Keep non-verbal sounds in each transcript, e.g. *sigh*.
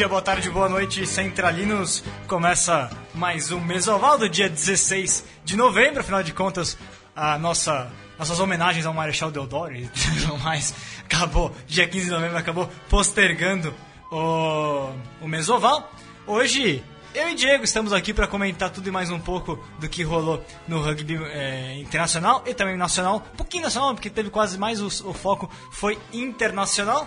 Dia, boa tarde, boa noite, centralinos. Começa mais um Mesoval do dia 16 de novembro. Afinal de contas, a nossa, nossas homenagens ao Marechal Deodoro e tudo mais acabou, dia 15 de novembro, acabou postergando o, o Mesoval. Hoje, eu e Diego estamos aqui para comentar tudo e mais um pouco do que rolou no rugby é, internacional e também nacional. Um pouquinho nacional, porque teve quase mais o, o foco foi internacional.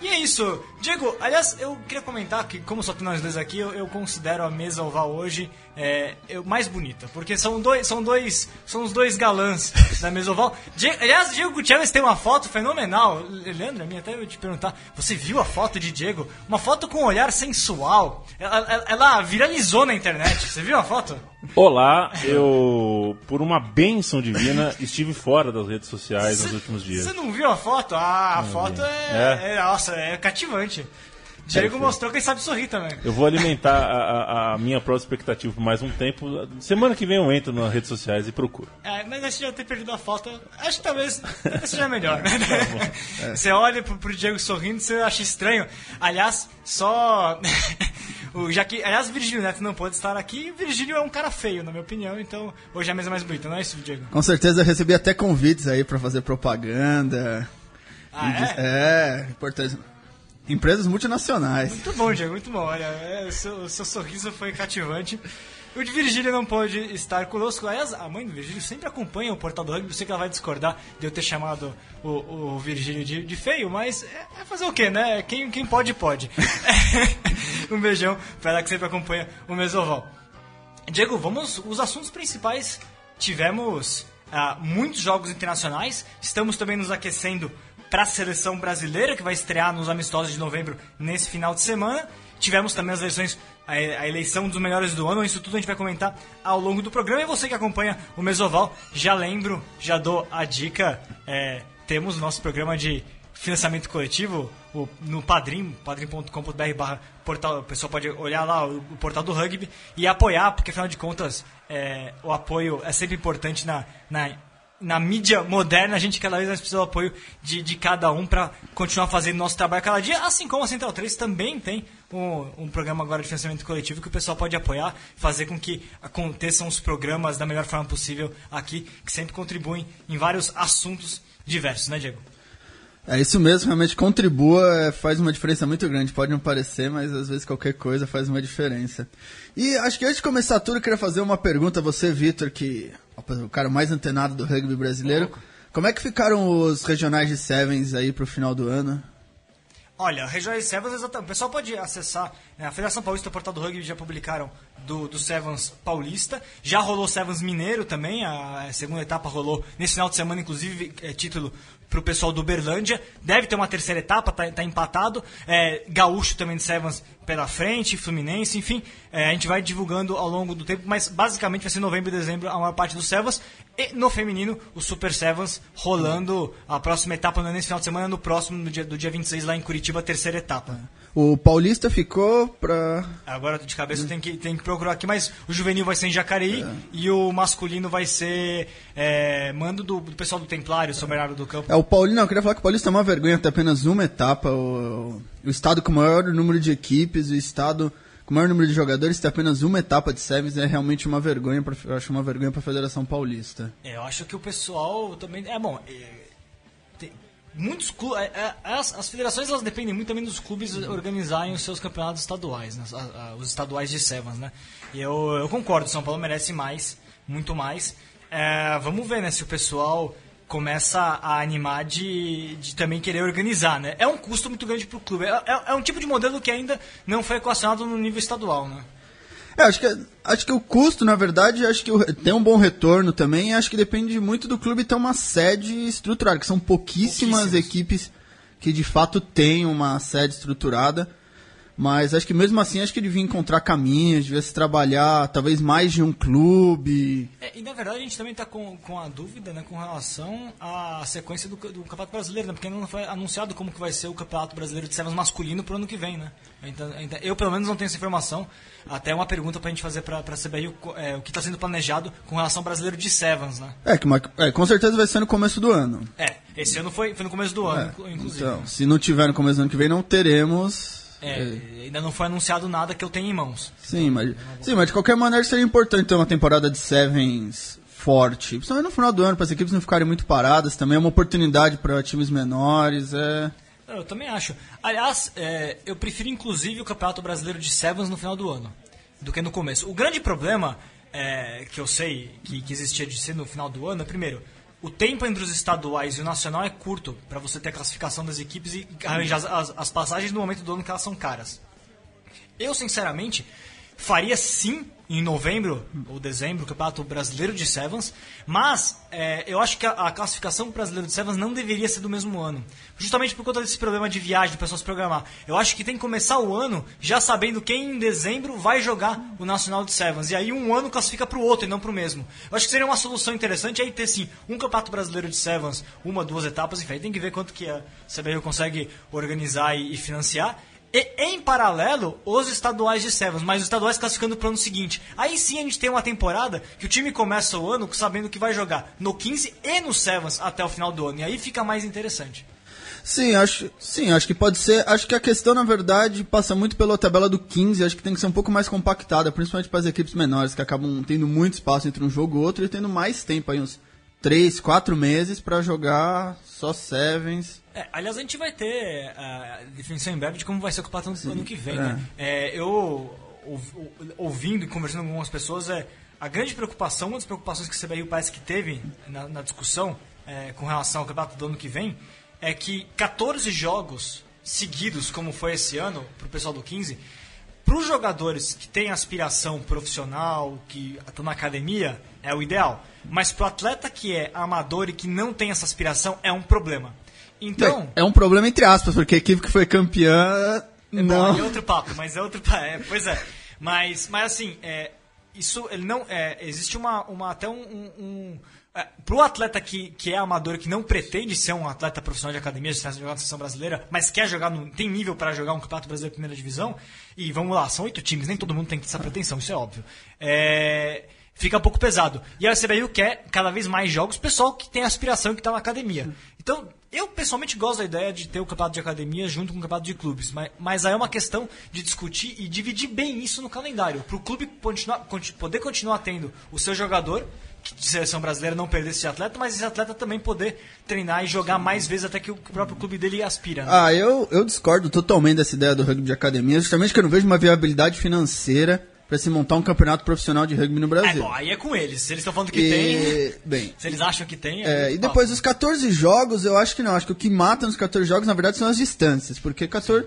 E é isso. Diego, aliás, eu queria comentar que, como só tem nós dois aqui, eu, eu considero a mesa oval hoje é, eu, mais bonita. Porque são dois, são dois, são os dois galãs *laughs* da mesa oval. Diego, aliás, Diego Gutierrez tem uma foto fenomenal. Leandro, a minha até eu te perguntar, você viu a foto de Diego? Uma foto com um olhar sensual. Ela, ela, ela viralizou na internet. Você viu a foto? Olá, eu, por uma bênção divina, estive fora das redes sociais Cê, nos últimos dias. Você não viu a foto? Ah, a Não foto é, É? é- Nossa, é cativante. Diego mostrou que ele sabe sorrir também. Eu vou alimentar a, a- a minha própria expectativa por mais um tempo. Semana que vem eu entro nas redes sociais e procuro. É, mas acho que já ter perdido a foto, acho que talvez *laughs* seja melhor. Tá né? Você olha pro, pro Diego sorrindo, você acha estranho. Aliás, só. *laughs* o, já que, aliás, o Virgílio Neto não pode estar aqui. O Virgílio é um cara feio, na minha opinião, então hoje a mesa é mais bonita, não é isso, Diego? Com certeza eu recebi até convites aí pra fazer propaganda. Ah, E é? É, importante. Empresas multinacionais. Muito bom, Diego, muito bom. Olha, é, o, seu, seu sorriso foi cativante. O de Virgílio não pôde estar conosco. Aliás, a mãe do Virgílio sempre acompanha o Portal do Rugby. Eu sei que ela vai discordar de eu ter chamado o, o Virgílio de, de feio, mas é, é fazer o quê, né? Quem, quem pode, pode. *laughs* um beijão pra ela que sempre acompanha o Mesoval. Diego, vamos os assuntos principais. Tivemos ah, muitos jogos internacionais. Estamos também nos aquecendo para a seleção brasileira que vai estrear nos amistosos de novembro nesse final de semana. Tivemos também as eleições, a, eleição dos melhores do ano. Isso tudo a gente vai comentar ao longo do programa. E você que acompanha o Mesoval, já lembro, já dou a dica. é, temos nosso programa de financiamento coletivo o- no Padrim, padrim.com.br portal, o pessoal pode olhar lá o, o portal do rugby e apoiar, porque afinal de contas é, o apoio é sempre importante na, na, na mídia moderna, a gente cada vez mais precisa do apoio de, de cada um para continuar fazendo nosso trabalho cada dia, assim como a Central 3 também tem um, um programa agora de financiamento coletivo que o pessoal pode apoiar, fazer com que aconteçam os programas da melhor forma possível aqui, que sempre contribuem em vários assuntos diversos, né Diego? É isso mesmo, realmente contribua, é, faz uma diferença muito grande. Pode não parecer, mas às vezes qualquer coisa faz uma diferença. E acho que antes de começar tudo, eu queria fazer uma pergunta a você, Vitor, que é o cara mais antenado do rugby brasileiro. Como é que ficaram os regionais de Sevens aí pro final do ano? Olha, Regionais Sevens, exatamente. O pessoal pode acessar. né, a Federação Paulista e o Portal do Rugby já publicaram do, do Sevens Paulista. Já rolou Sevens Mineiro também. A, segunda etapa rolou nesse final de semana, inclusive, é, título pro pessoal do Berlândia. Deve ter uma terceira etapa, tá, tá empatado. É, Gaúcho também de Sevens pela frente, Fluminense, enfim. É, a gente vai divulgando ao longo do tempo, mas basicamente vai ser novembro e dezembro a maior parte dos Sevens. E no feminino, o Super Sevens rolando a próxima etapa não é nesse final de semana, no próximo, no dia, do dia 26, lá em Curitiba, terceira etapa. O Paulista ficou pra. Agora de cabeça tenho que, tenho que procurar aqui, mas o juvenil vai ser em Jacareí e o masculino vai ser é, mando do, do pessoal do Templário, São Bernardo do Campo. É, o Paulista, não, eu queria falar que o Paulista é uma vergonha ter apenas uma etapa. O, o estado com o maior número de equipes, o estado com o maior número de jogadores ter apenas uma etapa de Sevens é realmente uma vergonha, pra, eu acho uma vergonha pra Federação Paulista. É, eu acho que o pessoal também. É bom. é, tem muitos clubes. as, as federações elas dependem muito também dos clubes organizarem os seus campeonatos estaduais, né, os estaduais de Sevens, né? E eu, eu concordo, São Paulo merece mais, muito mais. É, vamos ver, né, se o pessoal começa a animar de, de também querer organizar, né? É um custo muito grande para o clube. É, é- é um tipo de modelo que ainda não foi equacionado no nível estadual, né? É, acho que, acho que o custo, na verdade, acho que tem um bom retorno também. Acho que depende muito do clube ter uma sede estruturada, que são pouquíssimas Pouquíssimas. equipes que de fato têm uma sede estruturada. Mas acho que mesmo assim, acho que devia encontrar caminhos, devia se trabalhar talvez mais de um clube. É, e na verdade a gente também está com, com a dúvida né, com relação à sequência do, do Campeonato Brasileiro, né, porque ainda não foi anunciado como que vai ser o Campeonato Brasileiro de Sevens masculino para o ano que vem. Né? Então, então, eu pelo menos não tenho essa informação. Até uma pergunta para a gente fazer para a CBI o, é, o que está sendo planejado com relação ao Brasileiro de Sevens. Né? É, que uma- é, com certeza vai ser no começo do ano. É, esse ano foi, foi no começo do ano, É, inclu- inclusive. Então, se não tiver no começo do ano que vem, não teremos É, ainda não foi anunciado nada que eu tenha em mãos. Sim, mas, sim, mas de qualquer maneira seria importante ter uma temporada de Sevens forte. Principalmente no final do ano, para as equipes não ficarem muito paradas. Também é uma oportunidade para times menores. É... Eu também acho. Aliás, é, eu prefiro inclusive o Campeonato Brasileiro de Sevens no final do ano do que no começo. O grande problema é, que eu sei que, que existia de ser no final do ano é, primeiro, o tempo entre os estaduais e o nacional é curto para você ter a classificação das equipes e arranjar as, as, passagens no momento do ano que elas são caras. Eu, sinceramente, faria sim em novembro ou dezembro o Campeonato Brasileiro de Sevens, mas é, eu acho que a, a classificação brasileiro de Sevens não deveria ser do mesmo ano, justamente por conta desse problema de viagem, de pessoas programar. Eu acho que tem que começar o ano já sabendo quem em dezembro vai jogar o Nacional de Sevens, e aí um ano classifica para o outro e não para o mesmo. Eu acho que seria uma solução interessante aí ter sim um Campeonato Brasileiro de Sevens, uma, duas etapas, enfim, aí tem que ver quanto que a CBRU consegue organizar e, e financiar. E, em paralelo, os estaduais de Sevens, mas os estaduais classificando para o ano seguinte. Aí sim a gente tem uma temporada que o time começa o ano sabendo que vai jogar no 15 e no Sevens até o final do ano. E aí fica mais interessante. Sim, acho, sim, acho que pode ser. Acho que a questão, na verdade, passa muito pela tabela do 15. Acho que tem que ser um pouco mais compactada, principalmente para as equipes menores, que acabam tendo muito espaço entre um jogo e outro e tendo mais tempo aí, uns 3, 4 meses para jogar só Sevens. É, aliás, a gente vai ter a definição em breve de como vai ser o campeonato no ano que vem. É. Né? É, eu, ouvindo e conversando com algumas pessoas, é, a grande preocupação, uma das preocupações que o CBRU parece que teve na, na discussão é, com relação ao campeonato do ano que vem, é que 14 jogos seguidos, como foi esse ano, para o pessoal do 15, para os jogadores que têm aspiração profissional, que estão na academia, é o ideal. Mas para o atleta que é amador e que não tem essa aspiração, é um problema. Então. É, é um problema entre aspas, porque a equipe que foi campeã. É, não. Bom, é outro papo, mas é outro papo. É, pois é. Mas, mas assim, é, isso ele não. É, existe uma, uma até um. um, um é, para o atleta que, que é amador, que não pretende ser um atleta profissional de academia, de jogar na seleção brasileira, mas quer jogar, no, tem nível para jogar um campeonato brasileiro de primeira divisão, e vamos lá, são oito times, nem todo mundo tem essa pretensão, isso é óbvio. É, fica um pouco pesado. E a CBU quer cada vez mais jogos, pessoal que tem aspiração que está na academia. Então, eu pessoalmente gosto da ideia de ter o campeonato de academia junto com o campeonato de clubes, mas, mas aí é uma questão de discutir e dividir bem isso no calendário, para o clube continuar, poder continuar tendo o seu jogador de seleção brasileira não perder esse atleta, mas esse atleta também poder treinar e jogar mais vezes até que o próprio clube dele aspira. Né? Ah, eu, eu discordo totalmente dessa ideia do rugby de academia, justamente que eu não vejo uma viabilidade financeira para se montar um campeonato profissional de rugby no Brasil. É, bom, aí é com eles. Se eles estão falando que e... tem, *laughs* bem, se eles acham que tem... É, e depois dos 14 jogos, eu acho que não. Acho que o que mata nos 14 jogos, na verdade, são as distâncias. Porque 14...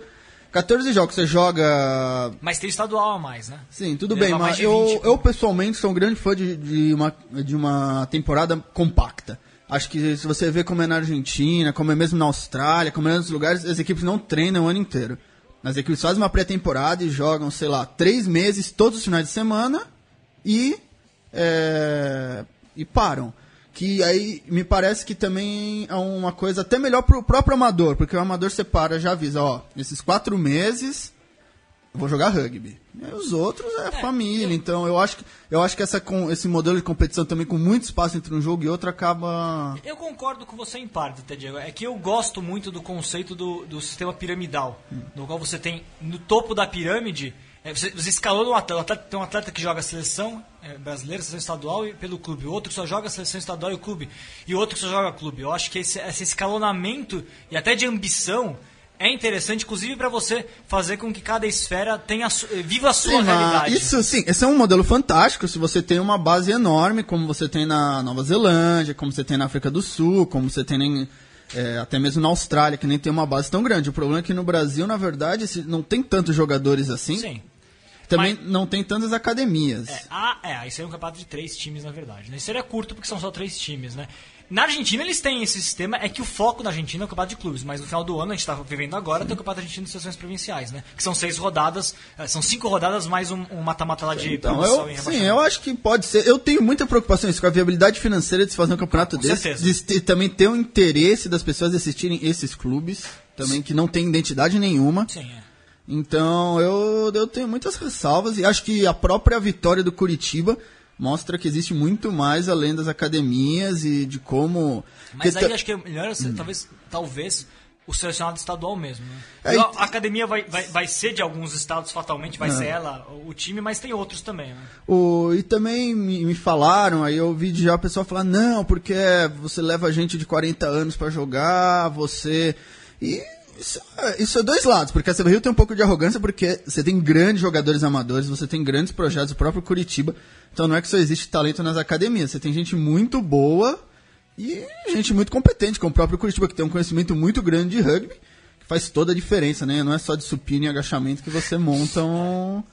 14 jogos você joga. Mas tem estadual a mais, né? Sim, tudo bem, mas eu, eu pessoalmente sou um grande fã de, de, uma, de uma temporada compacta. Acho que se você vê como é na Argentina, como é mesmo na Austrália, como é em outros lugares, as equipes não treinam o ano inteiro. As equipes fazem uma pré-temporada e jogam, sei lá, três meses, todos os finais de semana e, é, e param. Que aí me parece que também é uma coisa até melhor para o próprio amador, porque o amador separa, já avisa, ó, esses quatro meses vou jogar rugby. E os outros é, é família, eu... então eu acho que, eu acho que essa, com, esse modelo de competição também com muito espaço entre um jogo e outro acaba... Eu concordo com você em parte, até Diego. É que eu gosto muito do conceito do, do sistema piramidal, hum. no qual você tem no topo da pirâmide... É, você, você escalou um atleta, tem um atleta que joga a seleção é, brasileira, seleção estadual e pelo clube, o outro que só joga a seleção estadual e o clube, e o outro que só joga clube. Eu acho que esse, esse escalonamento e até de ambição é interessante, inclusive para você fazer com que cada esfera tenha, viva a sua sim, realidade. Isso sim, esse é um modelo fantástico. Se você tem uma base enorme, como você tem na Nova Zelândia, como você tem na África do Sul, como você tem em, é, até mesmo na Austrália, que nem tem uma base tão grande. O problema é que no Brasil, na verdade, não tem tantos jogadores assim. Sim. Também Mas, não tem tantas academias. É, ah, é, aí seria um campeonato de três times, na verdade. Né? Isso seria curto porque são só três times, né? Na Argentina eles têm esse sistema, é que o foco na Argentina é o campeonato de clubes, mas no final do ano, a gente está vivendo agora, tem o campeonato argentino de seleções provinciais, né? Que são seis rodadas, eh, são cinco rodadas mais um mata-mata um lá de então, eu, Sim, eu acho que pode ser. Eu tenho muita preocupação isso, com a viabilidade financeira de se fazer um campeonato com desse. Certeza. De, também ter o interesse das pessoas de assistirem esses clubes, também sim. que não tem identidade nenhuma. Sim, é. Então eu, eu tenho muitas ressalvas e acho que a própria vitória do Curitiba mostra que existe muito mais além das academias e de como. Mas aí acho que é melhor, hum. talvez, talvez o selecionado estadual mesmo. Né? É, a e- academia vai, vai, vai ser de alguns estados fatalmente, vai ser ela, o time, mas tem outros também. Né? O, e também me, me falaram, aí eu ouvi já o pessoal falar, não, porque você leva gente de 40 anos pra jogar, você. E isso, é- isso é dois lados, porque a CB Rio tem um pouco de arrogância, porque você tem grandes jogadores amadores, você tem grandes projetos, o próprio Curitiba. Então não é que só existe talento nas academias, você tem gente muito boa e gente muito competente, como o próprio Curitiba, que tem um conhecimento muito grande de rugby, que faz toda a diferença, né? Não é só de supino e agachamento que você monta um,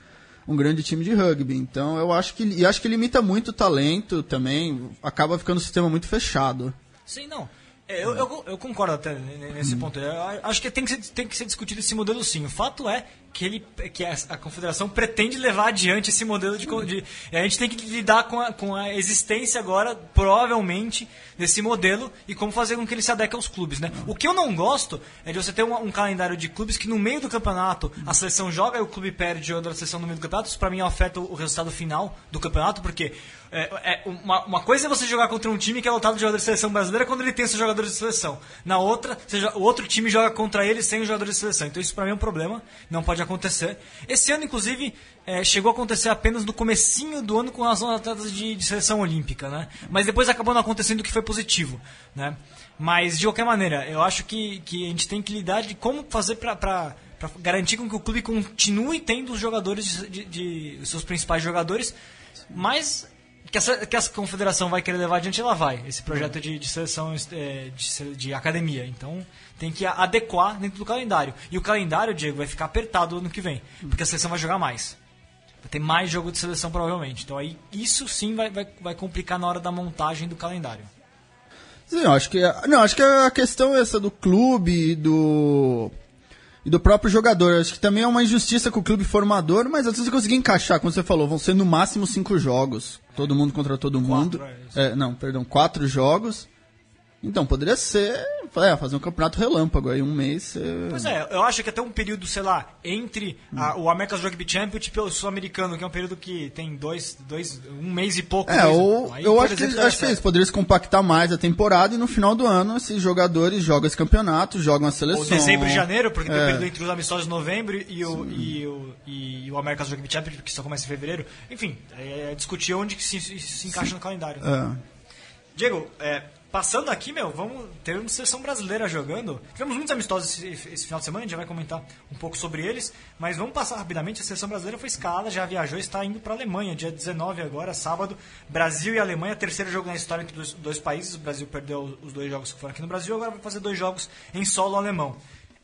um grande time de rugby. Então eu acho que e acho que limita muito o talento também, acaba ficando um sistema muito fechado. Sim, não. É, Eu, eu, eu concordo até nesse ponto. Eu acho que tem que, ser, tem que ser discutido esse modelo sim. O fato é que, ele, que a, a confederação pretende levar adiante esse modelo de. de a gente tem que lidar com a, com a existência agora, provavelmente, desse modelo e como fazer com que ele se adeque aos clubes. Né? O que eu não gosto é de você ter um, um calendário de clubes que no meio do campeonato a seleção joga e o clube perde a seleção no meio do campeonato. Isso pra mim afeta o resultado final do campeonato, porque é, é, uma, uma coisa é você jogar contra um time que é lotado de jogadores de seleção brasileira quando ele tem seus jogadores de seleção. Na outra, você o outro time joga contra ele sem os jogadores de seleção. Então isso pra mim é um problema, não pode acontecer. Esse ano, inclusive, é, chegou a acontecer apenas no comecinho do ano com relação aos atletas de, de seleção olímpica, né? Mas depois acabou não acontecendo o que foi positivo, né? Mas, de qualquer maneira, eu acho que, que a gente tem que lidar de como fazer para garantir com que o clube continue tendo os jogadores de, de- de- os seus principais jogadores, mas que essa, que essa confederação vai querer levar adiante, ela vai. Esse projeto de, de seleção é, de, de academia. Então tem que adequar dentro do calendário. E o calendário, Diego, vai ficar apertado ano que vem, porque a seleção vai jogar mais. Vai ter mais jogo de seleção provavelmente. Então aí isso sim vai, vai, vai complicar na hora da montagem do calendário. Sim, acho que não, acho que a questão é essa do clube do e do próprio jogador. Eu Acho que também é uma injustiça com o clube formador, mas às vezes você conseguir encaixar, como você falou, vão ser no máximo cinco jogos, todo mundo contra todo mundo. é. É, não, perdão, quatro jogos. Então poderia ser, é, fazer um campeonato relâmpago aí um mês. Você... Pois é, eu acho que até um período, sei lá, entre a- o America's Rugby Championship e o Sul-Americano, que é um período que tem dois, dois um mês e pouco. É, ou aí, eu acho que, exemplo, acho que é essa- isso, poderia se compactar mais a temporada e no final do ano esses jogadores jogam esse campeonato, jogam a seleção. Ou dezembro e janeiro, porque tem o É. período entre os amistosos de novembro e o, e o, e o America's Rugby Championship, que só começa em fevereiro. Enfim, é, é discutir onde que se, se, encaixa no calendário. É. Diego, é, passando aqui, meu, vamos ter uma seleção brasileira jogando. Tivemos muitos amistosos esse, esse final de semana, a gente vai comentar um pouco sobre eles, mas vamos passar rapidamente. A seleção brasileira foi escalada, já viajou, está indo para a Alemanha, dia 19 agora, sábado. Brasil e Alemanha, terceiro jogo na história entre os dois países. O Brasil perdeu os dois jogos que foram aqui no Brasil, agora vai fazer dois jogos em solo alemão.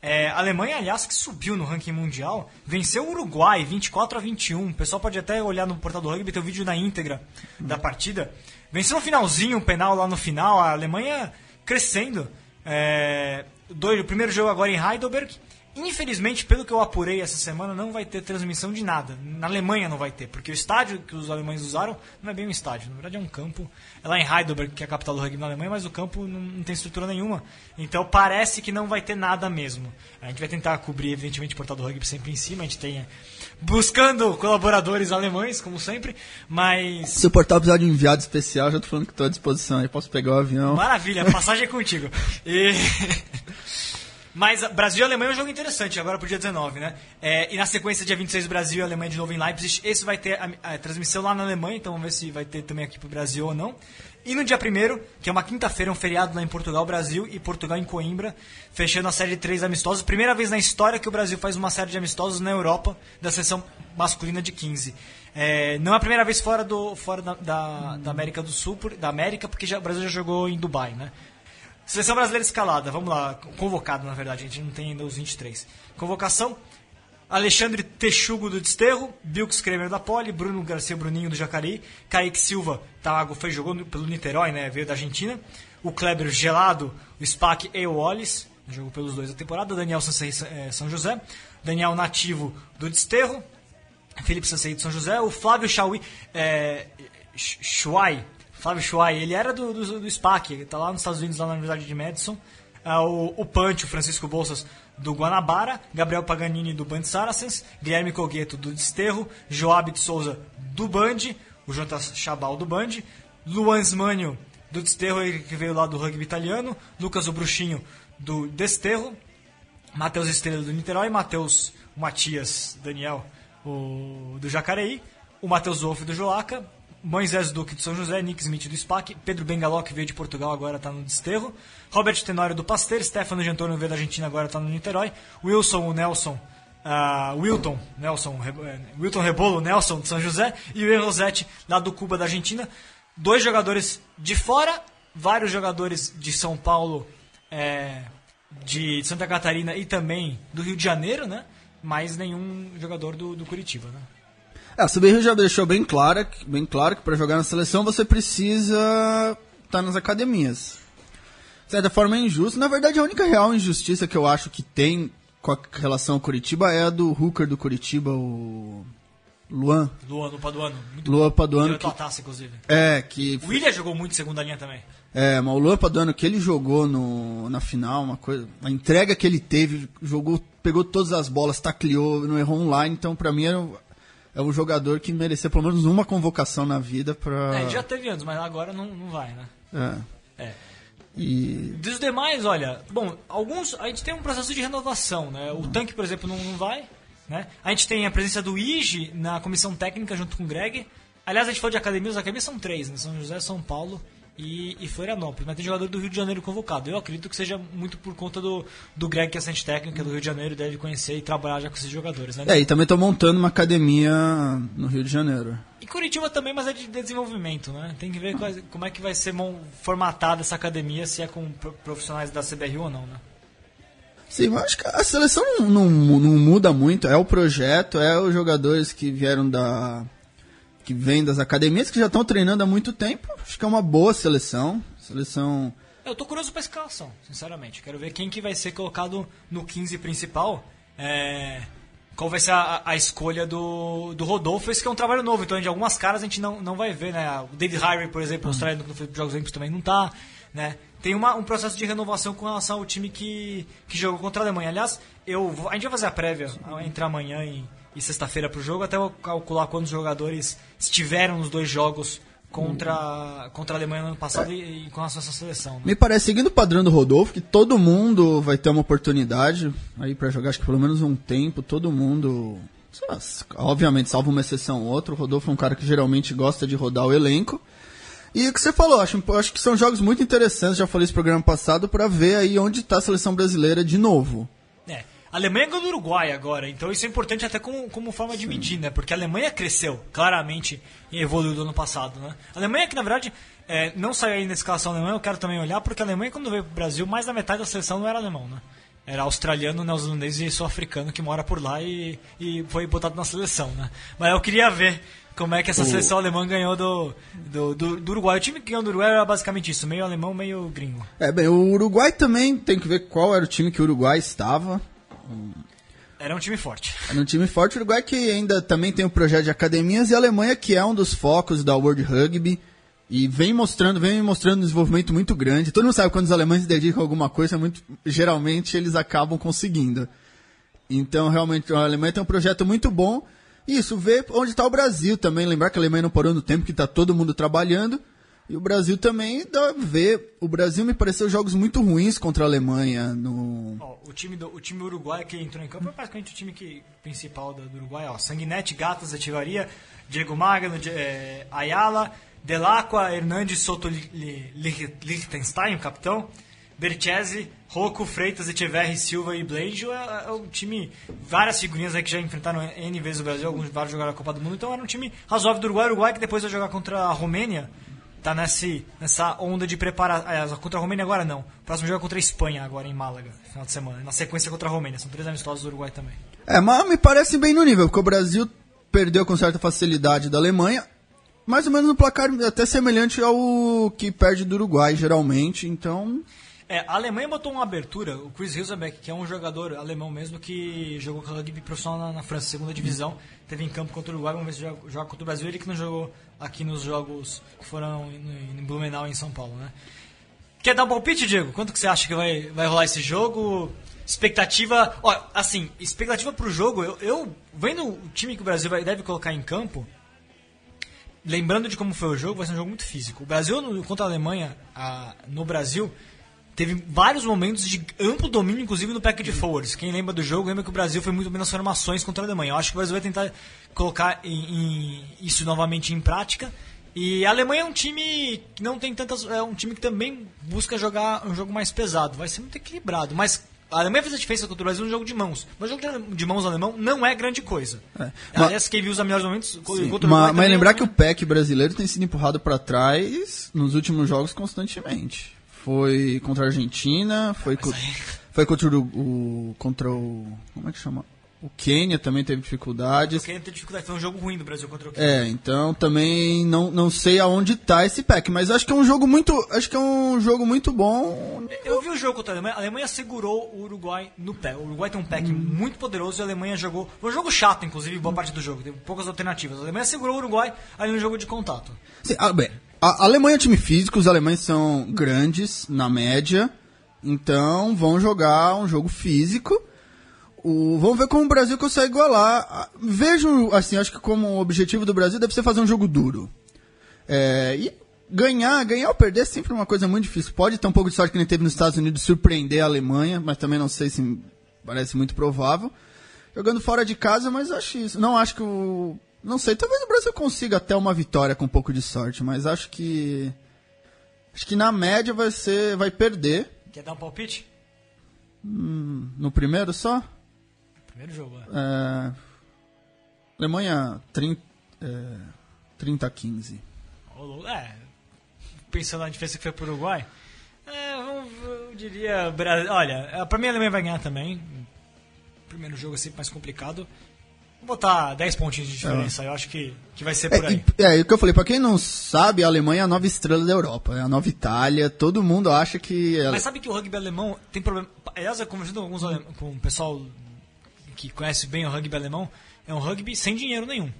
É, a Alemanha, aliás, que subiu no ranking mundial, venceu o Uruguai 24 a 21. O pessoal pode até olhar no portal do rugby, tem o vídeo na íntegra da partida. Venceu no finalzinho, um penal lá no final. A Alemanha crescendo. É, dois, o primeiro jogo agora em Heidelberg. Infelizmente, pelo que eu apurei essa semana, não vai ter transmissão de nada. Na Alemanha não vai ter, porque o estádio que os alemães usaram não é bem um estádio, na verdade é um campo. É lá em Heidelberg, que é a capital do rugby na Alemanha, mas o campo não, não tem estrutura nenhuma. Então parece que não vai ter nada mesmo. A gente vai tentar cobrir, evidentemente, o portal do rugby sempre em cima, a gente tem. Buscando colaboradores alemães, como sempre, mas. Se o portal precisar de um enviado especial, já tô falando que tô à disposição aí, posso pegar o avião. Maravilha, passagem é contigo. E... *laughs* Mas Brasil e Alemanha é um jogo interessante, agora pro dia 19, né? É, e na sequência, dia 26, Brasil e Alemanha de novo em Leipzig. Esse vai ter a, a transmissão lá na Alemanha, então vamos ver se vai ter também aqui pro Brasil ou não. E no dia 1 que é uma quinta-feira, um feriado lá em Portugal, Brasil e Portugal em Coimbra, fechando a série de três amistosos. Primeira vez na história que o Brasil faz uma série de amistosos na Europa, da seleção masculina de 15. É, não é a primeira vez fora, do, fora da, da, da América do Sul, por- da América, porque já, o Brasil já jogou em Dubai, né? Seleção brasileira escalada, vamos lá, convocado na verdade, a gente não tem ainda os 23. Convocação: Alexandre Texugo do Desterro, Bilks Kremer da Poli, Bruno Garcia Bruninho do Jacareí, Kaique Silva, tá, foi jogou no- pelo Niterói, né, veio da Argentina, o Kleber Gelado, o Spack e o Wallace, jogou pelos dois da temporada, Daniel Sansei eh, São José, Daniel Nativo do Desterro, Felipe Sansei de São José, o Flávio Chauí, é, Chuai, Flávio Chuai, ele era do, do, do SPAC, ele tá lá nos Estados Unidos, lá na Universidade de Madison. Ah, o, o Punch, o Francisco Bolsas, do Guanabara, Gabriel Paganini, do Band Saracens, Guilherme Cogueto, do Desterro, Joab de Souza, do Band, o Jonas Chabal, do Band, Luan Smanio, do Desterro, que veio lá do rugby italiano, Lucas o Bruxinho, do Desterro, Matheus Estrela do Niterói, Matheus Matias Daniel o, do Jacareí, o Matheus Wolff do Joaca, Moisés Duque do São José, Nick Smith do SPAC, Pedro Bengaló, que veio de Portugal, agora está no Desterro, Robert Tenório do Pasteur, Stefano de Antônio veio da Argentina, agora está no Niterói, Wilson o Nelson, uh, Wilton, Nelson, uh, Wilton Rebolo, Nelson de São José, e o Rossetti, lá do Cuba da Argentina. Dois jogadores de fora, vários jogadores de São Paulo, é, de Santa Catarina e também do Rio de Janeiro, né? Mas nenhum jogador do, do Curitiba, né? É, a CBRU já deixou bem claro, bem claro que para jogar na seleção você precisa estar tá nas academias. De certa forma é injusto. Na verdade, a única real injustiça que eu acho que tem com a relação ao Curitiba é a do Hooker do Curitiba, o Luan. Luan do Paduano. Muito Luan Paduano. Que... Taça, inclusive. É, que... O William jogou muito segunda linha também. É, mas o Luan Paduano que ele jogou no, na final, uma coisa... A entrega que ele teve, jogou, pegou todas as bolas, tacleou, não errou online, então pra mim era é um jogador que merecia pelo menos uma convocação na vida pra... É, já teve antes, mas agora não, não vai, né? É. É. E... Dos demais, olha, bom, alguns a gente tem um processo de renovação, né? O tanque, por exemplo, não, não vai, né? A gente tem a presença do Ige na comissão técnica junto com o Greg. Aliás, a gente falou de academias, as academias são três, né? São José, São Paulo e, e Florianópolis. Mas tem jogador do Rio de Janeiro convocado. Eu acredito que seja muito por conta do, do Greg, que é assistente técnica do Rio de Janeiro, deve conhecer e trabalhar já com esses jogadores. Né? É, e também estou montando uma academia no Rio de Janeiro. E Curitiba também, mas é de desenvolvimento, né? Tem que ver quais, como é que vai ser formatada essa academia, se é com profissionais da CBRU ou não, né? Sim, eu acho que a seleção não, não, não muda muito. É o projeto, é os jogadores que vieram da, que vem das academias, que já estão treinando há muito tempo. Acho que é uma boa seleção. Seleção. Eu tô curioso pra escalação, sinceramente. Quero ver quem que vai ser colocado no 15 principal. É... Qual vai ser a, a, escolha do, do Rodolfo? Esse que é um trabalho novo, então de algumas caras a gente não, não vai ver, né? O David Harry, por exemplo, uhum. australiano que não Jogos Olímpicos também não tá, né? Tem uma, um processo de renovação com relação ao time que, que jogou contra a Alemanha. Aliás, eu, a gente vai fazer a prévia entre amanhã e, e sexta-feira para o jogo, até eu calcular quantos jogadores estiveram nos dois jogos contra, contra a Alemanha no ano passado e, e com a sua seleção. Né? Me parece, seguindo o padrão do Rodolfo, que todo mundo vai ter uma oportunidade aí para jogar, acho que pelo menos um tempo, todo mundo. Obviamente, salvo uma exceção ou outra, o Rodolfo é um cara que geralmente gosta de rodar o elenco. E o que você falou, acho, acho que são jogos muito interessantes, já falei no programa passado, para ver aí onde está a seleção brasileira de novo. A Alemanha ganhou do Uruguai agora, então isso é importante até como, como forma de medir, né? Porque a Alemanha cresceu claramente e evoluiu do ano passado, né? A Alemanha que, na verdade, é, não saiu ainda da escalação alemã, eu quero também olhar, porque a Alemanha, quando veio pro Brasil, mais da metade da seleção não era alemão, né? Era australiano, neozelandês e sul-africano que mora por lá e, e foi botado na seleção, né? Mas eu queria ver como é que essa o... seleção alemã ganhou do, do, do, do, Uruguai. O time que ganhou do Uruguai era basicamente isso, meio alemão, meio gringo. É, bem, o Uruguai também tem que ver qual era o time que o Uruguai estava. Era um time forte. Era um time forte. O Uruguai que ainda também tem o um projeto de academias e a Alemanha que é um dos focos da World Rugby e vem mostrando, vem mostrando um desenvolvimento muito grande. Todo mundo sabe quando os alemães se dedicam a alguma coisa, muito, geralmente eles acabam conseguindo. Então, realmente, a Alemanha tem um projeto muito bom. Isso, ver onde está o Brasil também. Lembrar que a Alemanha não parou no tempo que está todo mundo trabalhando. E o Brasil também dá ver. O Brasil me pareceu jogos muito ruins contra a Alemanha. No... O, time do, o time uruguai que entrou em campo é praticamente o time que, principal do, Uruguai. Ó. Sanguinete, Gatas, Ativaria, Diego Magno, é, Ayala, Delacqua, Hernandes, Soto Liechtenstein, o capitão, Berchese, Rocco, Freitas, Echeverri, Silva e Blade. É, é um time, várias figurinhas aí que já enfrentaram N vezes o Brasil, alguns vários jogaram a Copa do Mundo. Então era um time razoável do Uruguai. Uruguai que depois vai jogar contra a Romênia tá nesse, nessa onda de preparar. É, contra a Romênia agora não. O próximo jogo é contra a Espanha, agora em Málaga, final de semana. Na sequência contra a Romênia. São três amistosos do Uruguai também. É, mas me parece bem no nível, porque o Brasil perdeu com certa facilidade da Alemanha. Mais ou menos no placar até semelhante ao que perde do Uruguai, geralmente, então. É, a Alemanha botou uma abertura, o Chris Hilsenbeck, que é um jogador alemão mesmo, que jogou rugby profissional na, na França, segunda divisão, teve em campo contra o Uruguai, vamos ver se joga, joga contra o Brasil, ele que não jogou aqui nos jogos que foram em, em Blumenau em São Paulo, né? Quer dar um palpite, Diego? Quanto que você acha que vai, vai rolar esse jogo? Expectativa, ó, assim, expectativa pro jogo, eu, eu vendo o time que o Brasil vai, deve colocar em campo, lembrando de como foi o jogo, vai ser um jogo muito físico. O Brasil contra a Alemanha, a, no Brasil, teve vários momentos de amplo domínio, inclusive no pack de forwards. Quem lembra do jogo lembra que o Brasil foi muito bem nas formações contra a Alemanha. Eu acho que o Brasil vai tentar colocar em, em, isso novamente em prática. E a Alemanha é um time que não tem tantas. É um time que também busca jogar um jogo mais pesado. Vai ser muito equilibrado. Mas a Alemanha fez a diferença contra o Brasil no jogo de mãos. Mas o jogo de mãos alemão não é grande coisa. É. Aliás, quem viu os melhores momentos contra o Mas, mas lembrar é... que o PEC brasileiro tem sido empurrado para trás nos últimos jogos constantemente. Foi contra a Argentina, foi, co foi contra o, o, contra o. Como é que chama? O Quênia também teve dificuldades. O Quênia teve dificuldade, foi um jogo ruim do Brasil contra o Quênia. É, então também não, não sei aonde está esse pack, mas acho que é um jogo muito, acho que é um jogo muito bom. Eu vi o jogo contra a Alemanha, a Alemanha segurou o Uruguai no pé. O Uruguai tem um pack hum. muito poderoso e a Alemanha jogou, foi um jogo chato inclusive, boa parte do jogo, teve poucas alternativas. A Alemanha segurou o Uruguai ali no jogo de contato. Sim, ah, bem, a Alemanha é time físico, os alemães são grandes na média, então vão jogar um jogo físico. O, vamos ver como o Brasil consegue igualar. Vejo, assim, acho que como objetivo do Brasil deve ser fazer um jogo duro. É, e ganhar, ganhar ou perder é sempre uma coisa muito difícil. Pode ter um pouco de sorte que nem teve nos Estados Unidos surpreender a Alemanha, mas também não sei se parece muito provável. Jogando fora de casa, mas acho isso. Não acho que o não sei, talvez o Brasil consiga até uma vitória com um pouco de sorte, mas acho que. Acho que na média vai ser. vai perder. Quer dar um palpite? Hum, no primeiro só? Primeiro jogo, é. é Alemanha 30, é, 30 a 15. É, pensando na diferença que foi pro Uruguai, é, eu, diria. Olha, pra mim a Alemanha vai ganhar também. Primeiro jogo é sempre mais complicado. Botar 10 pontinhos de diferença, é. eu acho que, que vai ser por aí. É, é, o que eu falei, pra quem não sabe, a Alemanha é a nova estrela da Europa, é a nova Itália, todo mundo acha que... Ela... Mas sabe que o rugby alemão tem problema... Aliás, eu conversando com, alguns com o pessoal que conhece bem o rugby alemão, é um rugby sem dinheiro nenhum.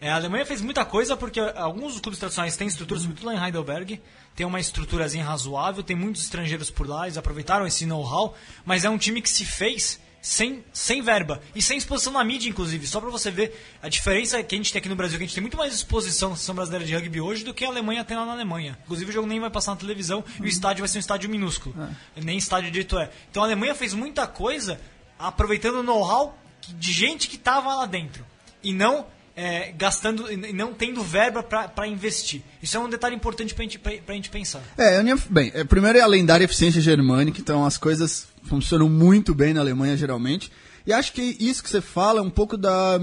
É, a Alemanha fez muita coisa porque alguns dos clubes tradicionais têm estrutura, sobretudo lá em Heidelberg, tem uma estruturazinha razoável, tem muitos estrangeiros por lá, eles aproveitaram esse know-how, mas é um time que se fez sem, sem verba e sem exposição na mídia, inclusive. Só para você ver a diferença que a gente tem aqui no Brasil, que a gente tem muito mais exposição na Seleção Brasileira de Rugby hoje do que a Alemanha tem lá na Alemanha. Inclusive o jogo nem vai passar na televisão e o estádio vai ser um estádio minúsculo. É. Nem estádio direito é. Então a Alemanha fez muita coisa aproveitando o know-how de gente que estava lá dentro. E não é, gastando e não tendo verba para investir. Isso é um detalhe importante para gente, a gente pensar. É, bem, é, primeiro é a lendária eficiência germânica, então as coisas funcionam muito bem na Alemanha geralmente. E acho que isso que você fala é um pouco da,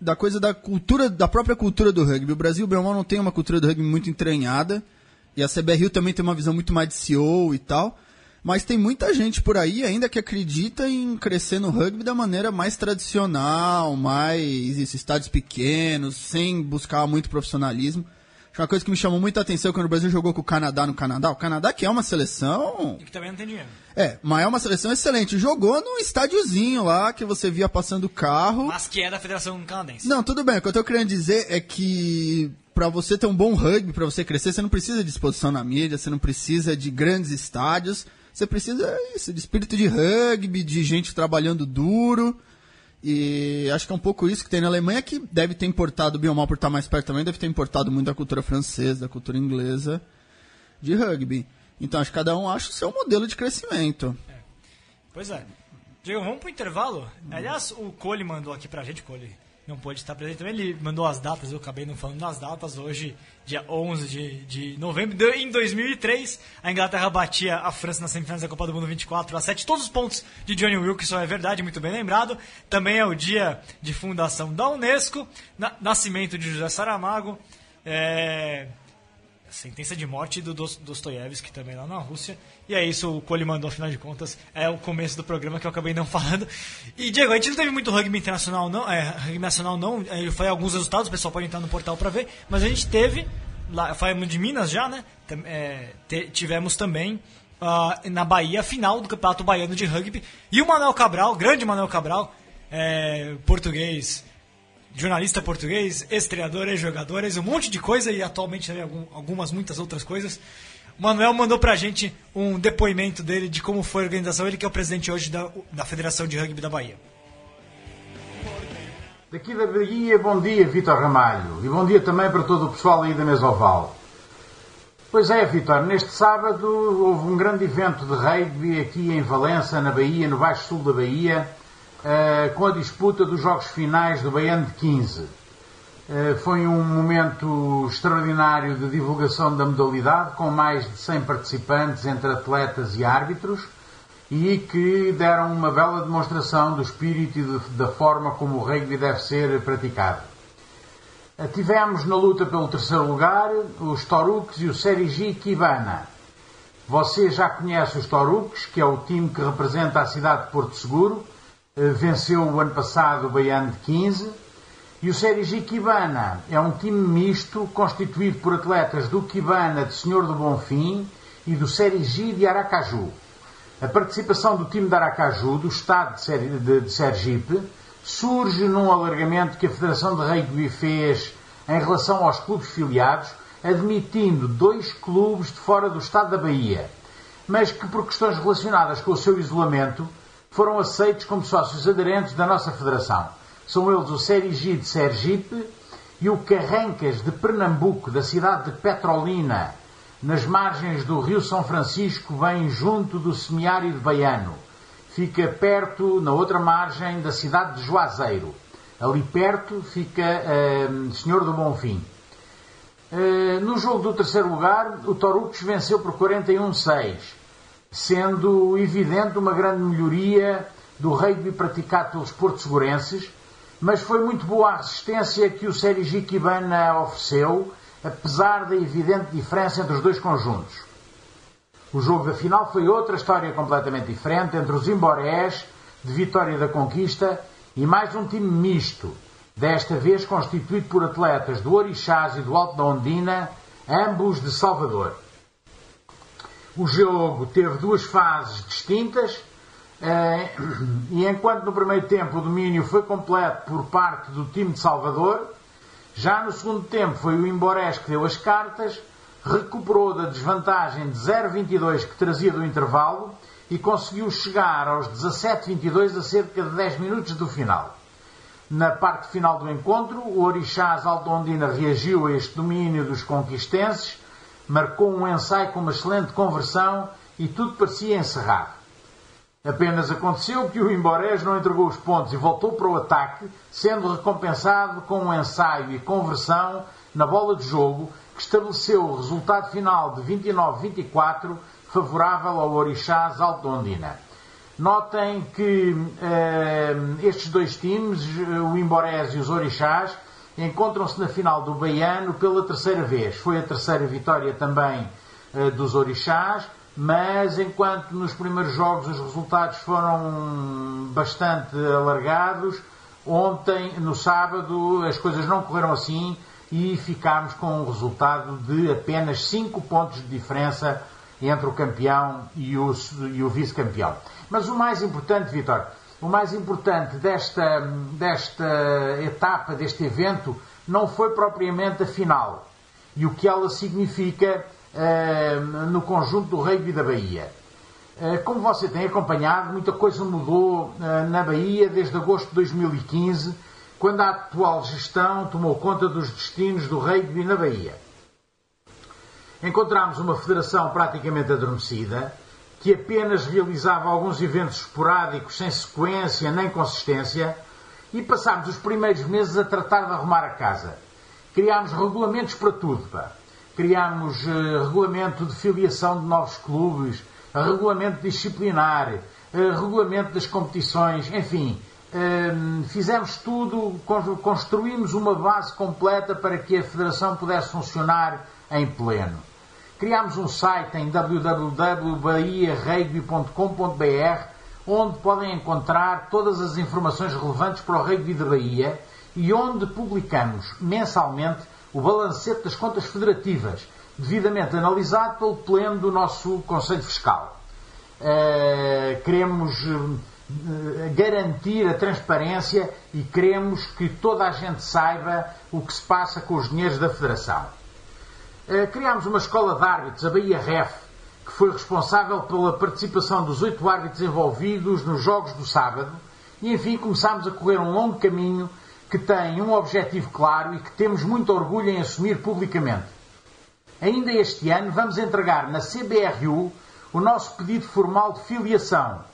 da coisa da cultura, da própria cultura do rugby. O Brasil, bem não tem uma cultura do rugby muito entranhada. E a CBRU também tem uma visão muito mais de CEO e tal. Mas tem muita gente por aí ainda que acredita em crescer no rugby da maneira mais tradicional, mais isso, estádios pequenos, sem buscar muito profissionalismo. Uma coisa que me chamou muita atenção quando o Brasil jogou com o Canadá no Canadá. O Canadá que é uma seleção. E que também não tem dinheiro. É, mas é uma seleção excelente. Jogou num estádiozinho lá que você via passando carro. Mas que é da Federação Canadense. Não, tudo bem. O que eu tô querendo dizer é que para você ter um bom rugby, para você crescer, você não precisa de exposição na mídia, você não precisa de grandes estádios. Você precisa isso, de espírito de rugby, de gente trabalhando duro. E acho que é um pouco isso que tem na Alemanha, que deve ter importado, bem ou mal por estar mais perto também, deve ter importado muito da cultura francesa, da cultura inglesa de rugby. Então acho que cada um acha o seu modelo de crescimento. É. Pois é. Diego, vamos pro intervalo? Aliás, o Cole mandou aqui pra gente, Cole não pôde estar presente. Então ele mandou as datas, eu acabei não falando das datas. Hoje, dia 11 de, de novembro, de, em 2003, a Inglaterra batia a França nas semifinais da Copa do Mundo 24 a 7. Todos os pontos de Johnny Wilkinson é verdade, muito bem lembrado. Também é o dia de fundação da Unesco, na, nascimento de José Saramago. É, sentença de morte do Dostoiévski também lá na Rússia. E é isso, o Cole mandou, afinal de contas, é o começo do programa que eu acabei não *laughs* falando. E, Diego, a gente não teve muito rugby internacional, não, é, rugby nacional não, eu falei alguns resultados, o pessoal pode entrar no portal para ver, mas a gente teve, lá, falamos de Minas já, né, é, tivemos também uh, na Bahia final do Campeonato Baiano de Rugby, e o Manuel Cabral, grande Manuel Cabral, é, português, jornalista português, estreador, ex-jogador, um monte de coisa e atualmente algumas, muitas outras coisas. O Manuel mandou pra gente um depoimento dele de como foi a organização, ele que é o presidente hoje da, da Federação de Rugby da Bahia. Daqui da Bahia, bom dia, Vitor Ramalho. E bom dia também para todo o pessoal aí da Mesa Oval. Pois é, Vitor, neste sábado houve um grande evento de rugby aqui em Valença, na Bahia, no Baixo Sul da Bahia, uh, com a disputa dos jogos finais do Baiano de 15. Uh, foi um momento extraordinário de divulgação da modalidade, com mais de 100 participantes entre atletas e árbitros, e que deram uma bela demonstração do espírito e da forma como o rugby deve ser praticado. Tivemos na luta pelo terceiro lugar os Toruques e o Serigi Kibana. Você já conhece os Toruques, que é o time que representa a cidade de Porto Seguro. Eh, venceu o ano passado o Baiano de 15. E o Serigi Kibana é um time misto constituído por atletas do Kibana de Senhor do Bonfim e do Serigi de Aracaju. A participação do time de Aracaju, do estado de Sergipe, surge num alargamento que a Federação de Rugby fez em relação aos clubes filiados, admitindo dois clubes de fora do estado da Bahia, mas que por questões relacionadas com o seu isolamento foram aceitos como sócios aderentes da nossa Federação. São eles o Serigi de Sergipe e o Carrancas de Pernambuco, da cidade de Petrolina, nas margens do Rio São Francisco, bem junto do semiárido baiano fica perto, na outra margem, da cidade de Juazeiro. Ali perto fica uh, Senhor do Bonfim. Uh, no jogo do terceiro lugar, o Torucos venceu por 41-6, sendo evidente uma grande melhoria do rugby praticado pelos porto-segurenses, mas foi muito boa a resistência que o Serigi Kibana ofereceu, apesar da evidente diferença entre os dois conjuntos. O jogo da final foi outra história completamente diferente entre os Imborés, de Vitória da Conquista, e mais um time misto, desta vez constituído por atletas do Orixás e do Alto da Ondina, ambos de Salvador. O jogo teve duas fases distintas, eh, e enquanto no primeiro tempo o domínio foi completo por parte do time de Salvador, já no segundo tempo foi o Imborés que deu as cartas recuperou da desvantagem de 0,22 que trazia do intervalo e conseguiu chegar aos 17,22 a cerca de 10 minutos do final. Na parte final do encontro, o Orixás Aldondina reagiu a este domínio dos conquistenses, marcou um ensaio com uma excelente conversão e tudo parecia encerrado. Apenas aconteceu que o Imborés não entregou os pontos e voltou para o ataque, sendo recompensado com um ensaio e conversão na bola de jogo que estabeleceu o resultado final de 29-24 favorável ao Orixás Alto Ondina. Notem que eh, estes dois times, o Imborés e os Orixás, encontram-se na final do Baiano pela terceira vez. Foi a terceira vitória também eh, dos Orixás, mas enquanto nos primeiros jogos os resultados foram bastante alargados, ontem, no sábado, as coisas não correram assim e ficámos com um resultado de apenas 5 pontos de diferença entre o campeão e o, e o vice-campeão. Mas o mais importante, Vitor, o mais importante desta, desta etapa, deste evento, não foi propriamente a final e o que ela significa uh, no conjunto do rugby da Bahia. Uh, como você tem acompanhado, muita coisa mudou uh, na Bahia desde agosto de 2015 quando a atual gestão tomou conta dos destinos do rugby na Bahia. Encontramos uma federação praticamente adormecida, que apenas realizava alguns eventos esporádicos sem sequência nem consistência, e passámos os primeiros meses a tratar de arrumar a casa. Criámos regulamentos para tudo. Pá. Criámos uh, regulamento de filiação de novos clubes, regulamento disciplinar, uh, regulamento das competições, enfim, Ehm, fizemos tudo, construímos uma base completa para que a Federação pudesse funcionar em pleno. Criámos um site em www.bahiarugby.com.br onde podem encontrar todas as informações relevantes para o rugby da Bahia e onde publicamos mensalmente o balancete das contas federativas, devidamente analisado pelo pleno do nosso Conselho Fiscal. Uh, queremos eh, garantir a transparência e queremos que toda a gente saiba o que se passa com os dinheiros da Federação. Eh, criámos uma escola de árbitros, a Bahia Ref, que foi responsável pela participação dos oito árbitros envolvidos nos jogos do sábado, e enfim começámos a correr um longo caminho que tem um objetivo claro e que temos muito orgulho em assumir publicamente. Ainda este ano vamos entregar na CBRU o nosso pedido formal de filiação,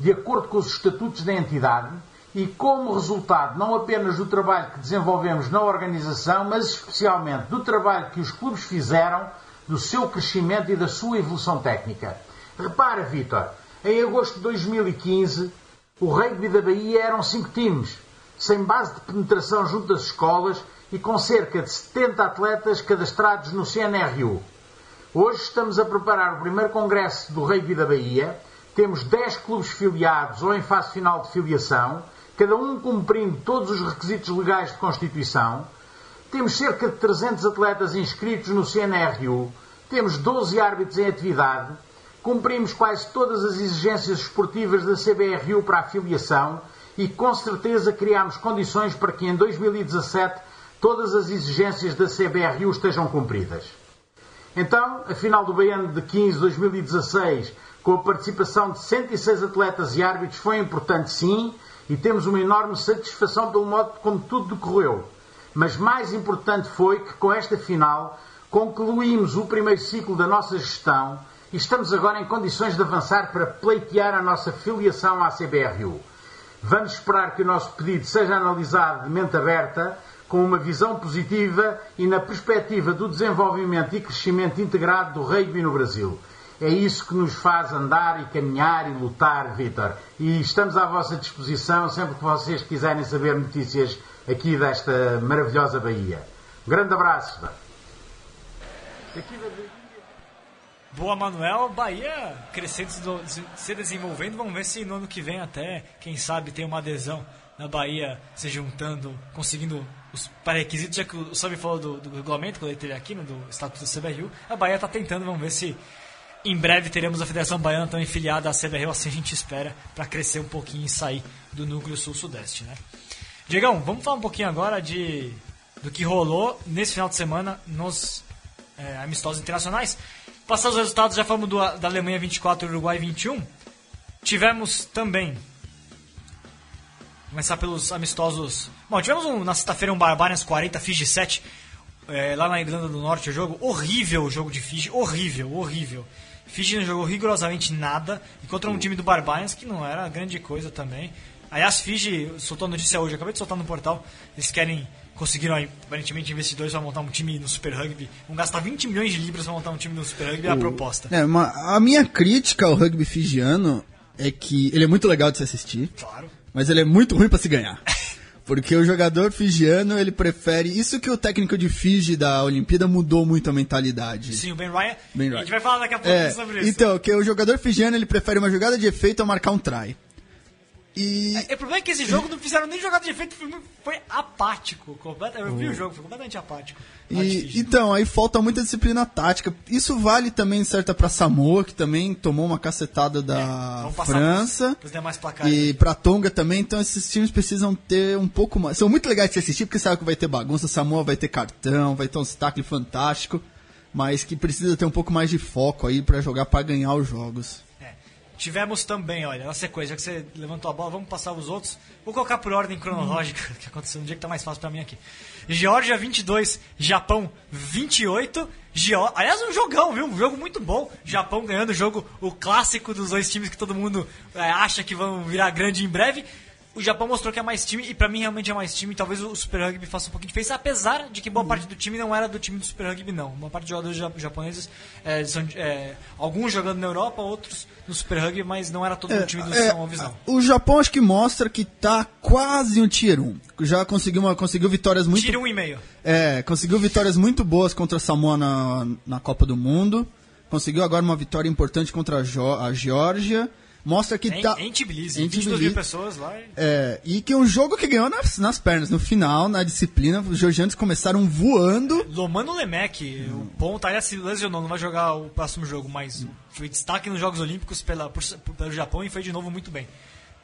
de acordo com os estatutos da entidade e como resultado não apenas do trabalho que desenvolvemos na organização, mas especialmente do trabalho que os clubes fizeram, do seu crescimento e da sua evolução técnica. Repara, Vitor, em agosto de 2015, o rugby da Bahia eram cinco times, sem base de penetração junto das escolas e com cerca de 70 atletas cadastrados no CNRU. Hoje estamos a preparar o primeiro congresso do Rugby da Bahia. Temos 10 clubes filiados ou em fase final de filiação, cada um cumprindo todos os requisitos legais de constituição. Temos cerca de 300 atletas inscritos no CNRU. Temos 12 árbitros em atividade. Cumprimos quase todas as exigências esportivas da CBRU para a filiação e com certeza criamos condições para que em 2017 todas as exigências da CBRU estejam cumpridas. Então, a final do Baiano de 15 2016, com a participação de 106 atletas e árbitros, foi importante sim, e temos uma enorme satisfação pelo modo como tudo decorreu. Mas mais importante foi que com esta final concluímos o primeiro ciclo da nossa gestão e estamos agora em condições de avançar para pleitear a nossa filiação à CBRU. Vamos esperar que o nosso pedido seja analisado de mente aberta com uma visão positiva e na perspectiva do desenvolvimento e crescimento integrado do rugby no Brasil. É isso que nos faz andar e caminhar e lutar, Vitor. E estamos à vossa disposição sempre que vocês quiserem saber notícias aqui desta maravilhosa Bahia. Um grande abraço. Boa, Manuel. Bahia crescendo, se desenvolvendo. Vamos ver se no ano que vem até, quem sabe, tem uma adesão na Bahia se juntando, conseguindo os pré-requisitos, já que o Sabe falou do, do regulamento, quando ele teve aqui, no, do Estatuto do CBRU, a Bahia está tentando, vamos ver se em breve teremos a Federação Baiana também filiada à CBRU, assim a gente espera, para crescer um pouquinho e sair do núcleo sul-sudeste, né? Diegão, vamos falar um pouquinho agora de do que rolou nesse final de semana nos é, amistosos internacionais. Passar os resultados, já falamos do, da Alemanha 24 e Uruguai 21. Tivemos também Começar pelos amistosos. Bom, tivemos um, na sexta-feira um Barbarians 40, Fiji 7, é, lá na Irlanda do Norte o jogo. Horrível o jogo de Fiji, horrível, horrível. Fiji não jogou rigorosamente nada e contra um time do Barbarians que não era grande coisa também. Aliás, Fiji soltou a notícia hoje, acabei de soltar no portal. Eles querem, conseguiram aparentemente investidores para montar um time no Super Rugby. Vão gastar 20 milhões de libras para montar um time no Super Rugby, é a proposta. É, uma, a minha crítica ao rugby fijiano é que ele é muito legal de se assistir. Claro mas ele é muito ruim para se ganhar. *laughs* Porque o jogador fijiano, ele prefere. Isso que o técnico de Fiji da Olimpíada mudou muito a mentalidade. Sim, o Ben Ryan. Ben Ryan. A gente vai falar daqui a pouco é, sobre isso. Então, que o jogador fijiano, ele prefere uma jogada de efeito a marcar um try. E... É, o problema é que esse jogo não fizeram nem jogada de efeito, foi, foi apático. Completo, eu vi o jogo, foi completamente apático. E, então, aí falta muita disciplina tática. Isso vale também, certa, pra Samoa, que também tomou uma cacetada da é, França. Pros, demais e pra Tonga também. Então, esses times precisam ter um pouco mais. São muito legais de se assistir, porque sabe que vai ter bagunça. Samoa vai ter cartão, vai ter um destaque fantástico. Mas que precisa ter um pouco mais de foco aí para jogar para ganhar os jogos. Tivemos também, olha, na sequência, já que você levantou a bola, vamos passar os outros. Vou colocar por ordem cronológica, *laughs* que aconteceu no dia que tá mais fácil para mim aqui. Geórgia 22, Japão 28. Geó... Aliás, um jogão, viu? Um jogo muito bom. Japão ganhando o jogo, o clássico dos dois times que todo mundo é, acha que vão virar grande em breve o Japão mostrou que é mais time, e para mim realmente é mais time. Talvez o Super Rugby faça um pouquinho de diferença, apesar de que boa parte do time não era do time do Super Rugby, não. Uma parte de jogadores japoneses, é, são, é, alguns jogando na Europa, outros no Super Rugby, mas não era todo é, o time do é, São Visão. O Japão acho que mostra que tá quase um Tier 1. Já conseguiu, uma, conseguiu vitórias muito. Tier 1 e meio. É, conseguiu vitórias muito boas contra a Samoa na, na Copa do Mundo. Conseguiu agora uma vitória importante contra a, a Geórgia mostra que em, tá. Em Tbilisi, em 22 mil pessoas lá. E... É, e que um jogo que ganhou nas, nas pernas. No final, na disciplina, os georgianos começaram voando. Lomano Lemek, hum. o ponto aí se lesionou, não vai jogar o próximo jogo, mas hum. foi destaque nos Jogos Olímpicos pela, por, pelo Japão e foi de novo muito bem.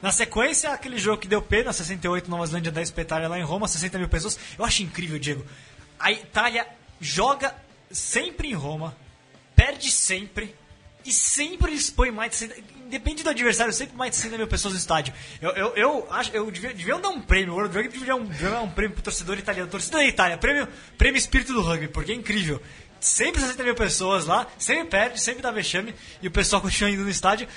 Na sequência, aquele jogo que deu pena, 68, Nova Zelândia 10 Petária lá em Roma, 60 mil pessoas. Eu acho incrível, Diego. A Itália joga sempre em Roma, perde sempre, e sempre eles põem mais de 60 depende do adversário, sempre mais de 60 mil pessoas no estádio. Eu, eu, eu acho eu devia, devia dar um prêmio, o World Rugby devia dar um, um prêmio pro torcedor italiano, torcedor da Itália, prêmio, prêmio espírito do rugby, porque é incrível. sempre 60 mil pessoas lá, sempre perde, sempre dá vexame, e o pessoal *laughs* continua indo no estádio.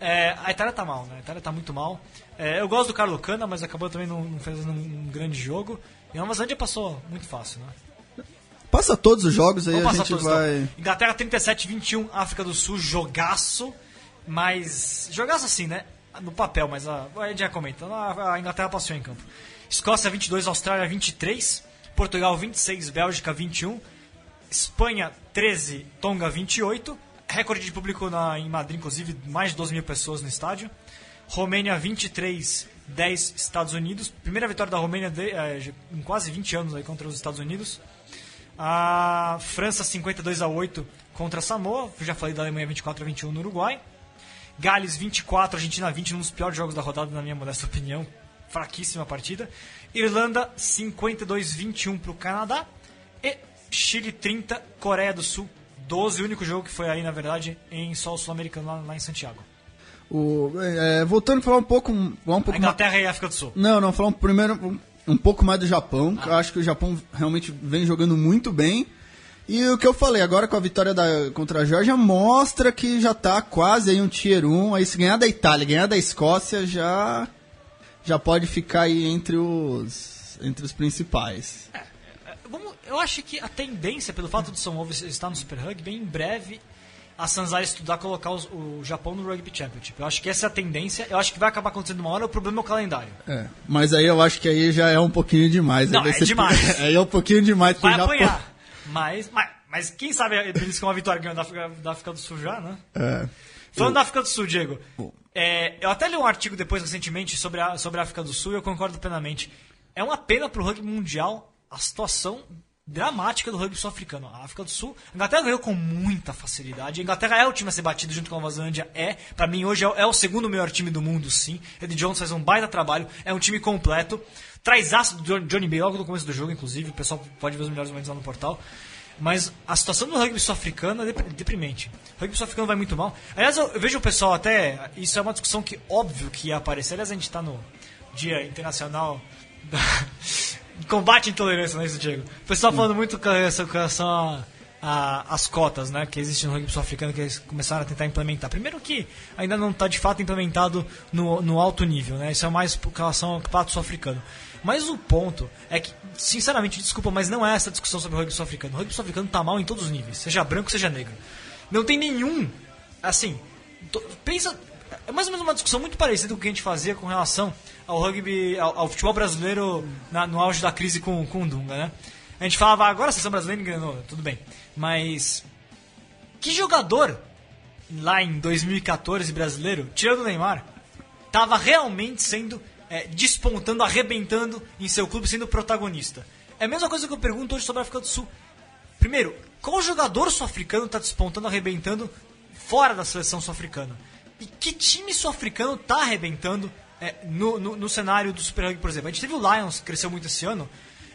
É, a Itália tá mal, né? A Itália tá muito mal. É, eu gosto do Carlo Cana, mas acabou também não, não fazendo um, grande jogo. E a Nova Zelândia passou muito fácil, né? Passa todos os jogos aí, Vamos a gente todos, vai. então. Inglaterra 37-21, África do Sul, jogaço. Mas. Jogaço assim, né? No papel, mas a, a já comenta. A, Inglaterra passou em campo. Escócia 22, Austrália 23, Portugal 26, Bélgica 21, Espanha 13, Tonga 28. Recorde de público na, em Madrid, inclusive, mais de 12 mil pessoas no estádio. Romênia 23, 10 Estados Unidos. Primeira vitória da Romênia de, eh, em quase 20 anos aí contra os Estados Unidos. A França 52 a 8 contra a Samoa. Já falei da Alemanha 24 a 21 no Uruguai. Gales 24, Argentina 20, um dos piores jogos da rodada, na minha modesta opinião. Fraquíssima partida. Irlanda 52-21 para o Canadá. E Chile 30, Coreia do Sul 12. O único jogo que foi aí, na verdade, em solo sul-americano lá, lá em Santiago. O, é, voltando a falar um pouco. Falar um A pouco mais- Inglaterra e a África do Sul. Não, não, falar um, primeiro um, um pouco mais do Japão. que Eu acho que o Japão realmente vem jogando muito bem. E o que eu falei agora com a vitória da, contra a Georgia mostra que já tá quase aí um tier 1. Aí se ganhar da Itália, ganhar da Escócia, já já pode ficar aí entre os entre os principais. Vamos- eu acho que a tendência, pelo fato do São Paulo estar no Super Rugby, em breve a Sanzai estudar colocar os- o Japão no Rugby Championship. Eu acho que essa é a tendência. Eu acho que vai acabar acontecendo uma hora. O problema é o calendário. É, mas aí eu acho que aí já é um pouquinho demais. Não, é demais. *laughs* aí é um pouquinho demais Vai apanhar. Mas, mas, mas quem sabe eles com uma vitória ganhando da África, da África do Sul já, né? É. Falando da África do Sul, Diego, é, eu até li um artigo depois recentemente sobre a, sobre a África do Sul e eu concordo plenamente. É uma pena pro rugby mundial a situação dramática do rugby sul-africano. A África do Sul, a Inglaterra ganhou com muita facilidade. A Inglaterra é o time a ser batido junto com a Nova Zelândia, é. Pra mim, hoje é, o- é o segundo melhor time do mundo, sim. Eddie Jones faz um baita trabalho, é um time completo. Traz aço do John- Johnny Bay logo no começo do jogo, inclusive. O pessoal pode ver os melhores momentos lá no portal. Mas a situação do rugby sul-africano é dep- deprimente. O rugby sul-africano vai muito mal. Aliás, eu, vejo o pessoal até. Isso é uma discussão que óbvio que ia aparecer. Aliás, a gente está no Dia Internacional da *laughs* Combate à Intolerância, não é isso, Diego? O pessoal falando muito com relação a- a- às cotas né, que existem no rugby sul-africano que eles começaram a tentar implementar. Primeiro que ainda não está de fato implementado no, no alto nível, né? Isso é mais por relação ao campeonato sul-africano. Mas o ponto é que, sinceramente, desculpa, mas não é essa discussão sobre o rugby sul-africano. O rugby sul-africano tá mal em todos os níveis, seja branco, seja negro. Não tem nenhum, assim, to- pensa, é mais ou menos uma discussão muito parecida com o que a gente fazia com relação ao rugby, ao, ao futebol brasileiro na- no auge da crise com, com o Dunga, né? A gente falava, agora a seleção brasileira engrenou, tudo bem. Mas, que jogador lá em 2014 brasileiro, tirando o Neymar, estava realmente sendo é, despontando, arrebentando em seu clube, sendo protagonista. É a mesma coisa que eu pergunto hoje sobre a África do Sul. Primeiro, qual jogador sul-africano está despontando, arrebentando fora da seleção sul-africana? E que time sul-africano está arrebentando é, no, no, no cenário do Super Rugby, por exemplo? A gente teve o Lions, que cresceu muito esse ano.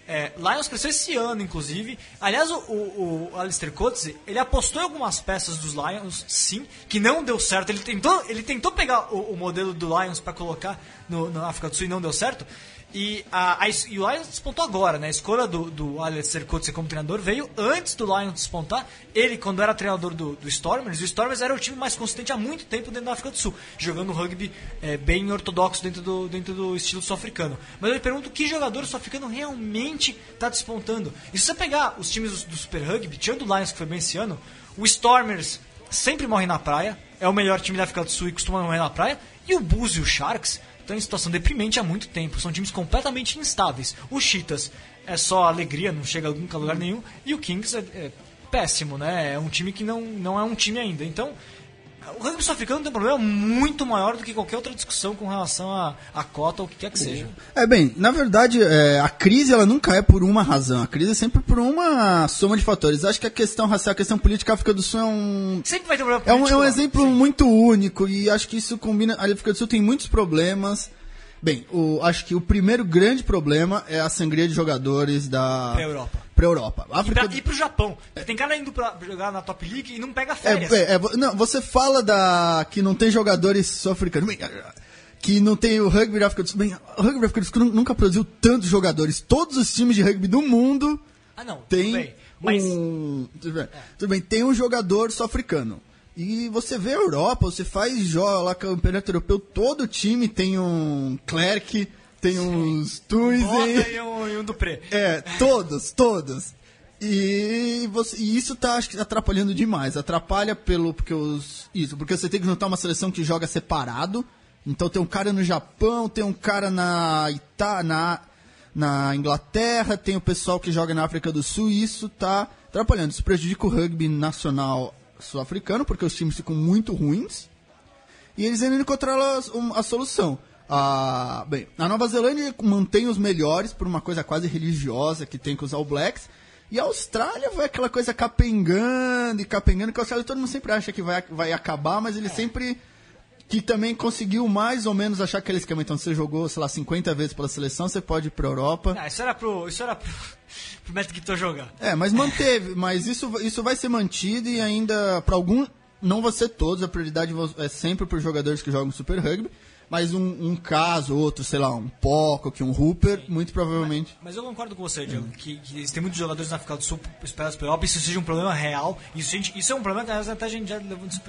É, Lions cresceu esse ano, inclusive. Aliás, o, o, o Alistair Coetzee, ele apostou em algumas peças dos Lions, sim, que não deu certo. Ele tentou, ele tentou pegar o, o modelo do Lions para colocar no, na África do Sul e não deu certo. E, a, a, e o Lions despontou agora, né? A escolha do, do Alistair Coetzee como treinador veio antes do Lions despontar. Ele, quando era treinador do, do Stormers, o Stormers era o time mais consistente há muito tempo dentro da África do Sul, jogando rugby é, bem ortodoxo dentro do, dentro do estilo sul-africano. Mas eu me pergunto que jogador sul-africano realmente está despontando. E se você pegar os times do, do Super Rugby, tirando o Lions que foi bem esse ano, o Stormers sempre morre na praia, é o melhor time da África do Sul e costuma morrer na praia, e o Bulls e o Sharks estão em situação deprimente há muito tempo. São times completamente instáveis. O Cheetahs é só alegria, não chega nunca a lugar nenhum. E o Kings é, é péssimo, né? É um time que não, não é um time ainda. Então, o rugby sul-africano tem um problema muito maior do que qualquer outra discussão com relação a, a cota ou o que quer que seja. É bem, na verdade, é, a crise ela nunca é por uma razão, a crise é sempre por uma soma de fatores. Acho que a questão racial, a questão política, a África do Sul é um, Sempre vai ter um problema é um, político é um exemplo muito único e acho que isso combina. A África do Sul tem muitos problemas. Bem, o, acho que o primeiro grande problema é a sangria de jogadores da Pra Europa. Pra Europa. A E, África pra, e pro Japão. Porque Tem cara indo pra jogar na Top League e não pega É, férias. é, é, não, você fala da que não tem jogadores sul-africanos, que não tem o rugby da África do Sul. Bem, o rugby da África do Sul nunca produziu tantos jogadores. Todos os times de rugby do mundo Ah, não. Tem- Tudo bem. Mas- um. Tudo bem. Tudo bem, tem um jogador sul-africano. E você vê a Europa, você faz joga lá campeonato europeu, todo time tem um Clerc, tem uns Bota Tuizen. e um, e um Dupré. É, todos, todos. E, você- e isso tá acho que, atrapalhando demais. Atrapalha pelo. Porque os. Isso, porque você tem que juntar uma seleção que joga separado. Então tem um cara no Japão, tem um cara na Ita, na, na Inglaterra, tem o pessoal que joga na África do Sul, e isso tá atrapalhando. Isso prejudica o rugby nacional sul-africano, porque os times ficam muito ruins. E eles ainda encontraram a, a solução. A, bem, a Nova Zelândia mantém os melhores por uma coisa quase religiosa que tem com os All Blacks. E a Austrália vai aquela coisa capengando e capengando, que a Austrália todo mundo sempre acha que vai, vai acabar, mas ele sempre. Que também conseguiu mais ou menos achar aquele esquema. Então você jogou, sei lá, 50 vezes pela seleção, você pode ir pra Europa. Ah, isso era pro. Isso era pro, *laughs* pro Matt Guitor jogar. É, mas manteve, mas isso, isso vai ser mantido e ainda para algum não vai ser todos, a prioridade é sempre para os jogadores que jogam Super Rugby, mas um, um caso, outro, sei lá, um Poco, que um Hooper, muito provavelmente. Mas eu concordo com você, Diego, que, que tem muitos jogadores na África do Sul esperados pela Europa, isso seja um problema real. Isso, gente, isso é um problema que até a gente já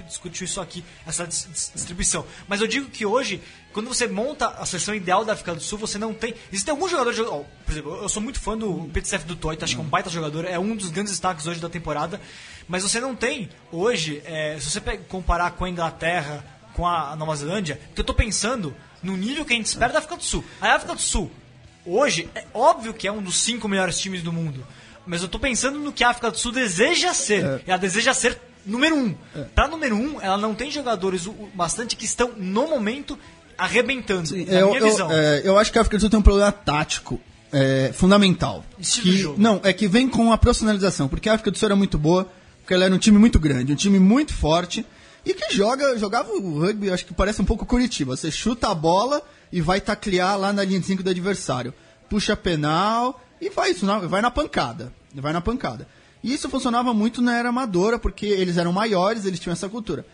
discutiu isso aqui, essa dis- dis- distribuição. Mas eu digo que hoje, quando você monta a seleção ideal da África do Sul, você não tem. Existem alguns jogadores. ó, por exemplo, eu sou muito fã do Petsef do Toit, acho que é um baita jogador, é um dos grandes destaques hoje da temporada. Mas você não tem hoje, é, se você comparar com a Inglaterra, com a Nova Zelândia, que eu tô pensando no nível que a gente espera da África do Sul. A África do Sul, hoje, é óbvio que é um dos cinco melhores times do mundo. Mas eu tô pensando no que a África do Sul deseja ser. Ela deseja ser número um. Pra número um, ela não tem jogadores bastante que estão, no momento, arrebentando. na eu, minha eu- visão. é, eu acho que a África do Sul tem um problema tático é, fundamental. Estilo que, jogo. Não, é que vem com a profissionalização, porque a África do Sul era muito boa, porque ela era um time muito grande, um time muito forte, e que joga, jogava o rugby, acho que parece um pouco Curitiba. Você chuta a bola e vai taclear lá na linha de 5 do adversário. Puxa penal e vai, isso vai na pancada. Vai na pancada. E isso funcionava muito na era amadora, porque eles eram maiores, eles tinham essa cultura.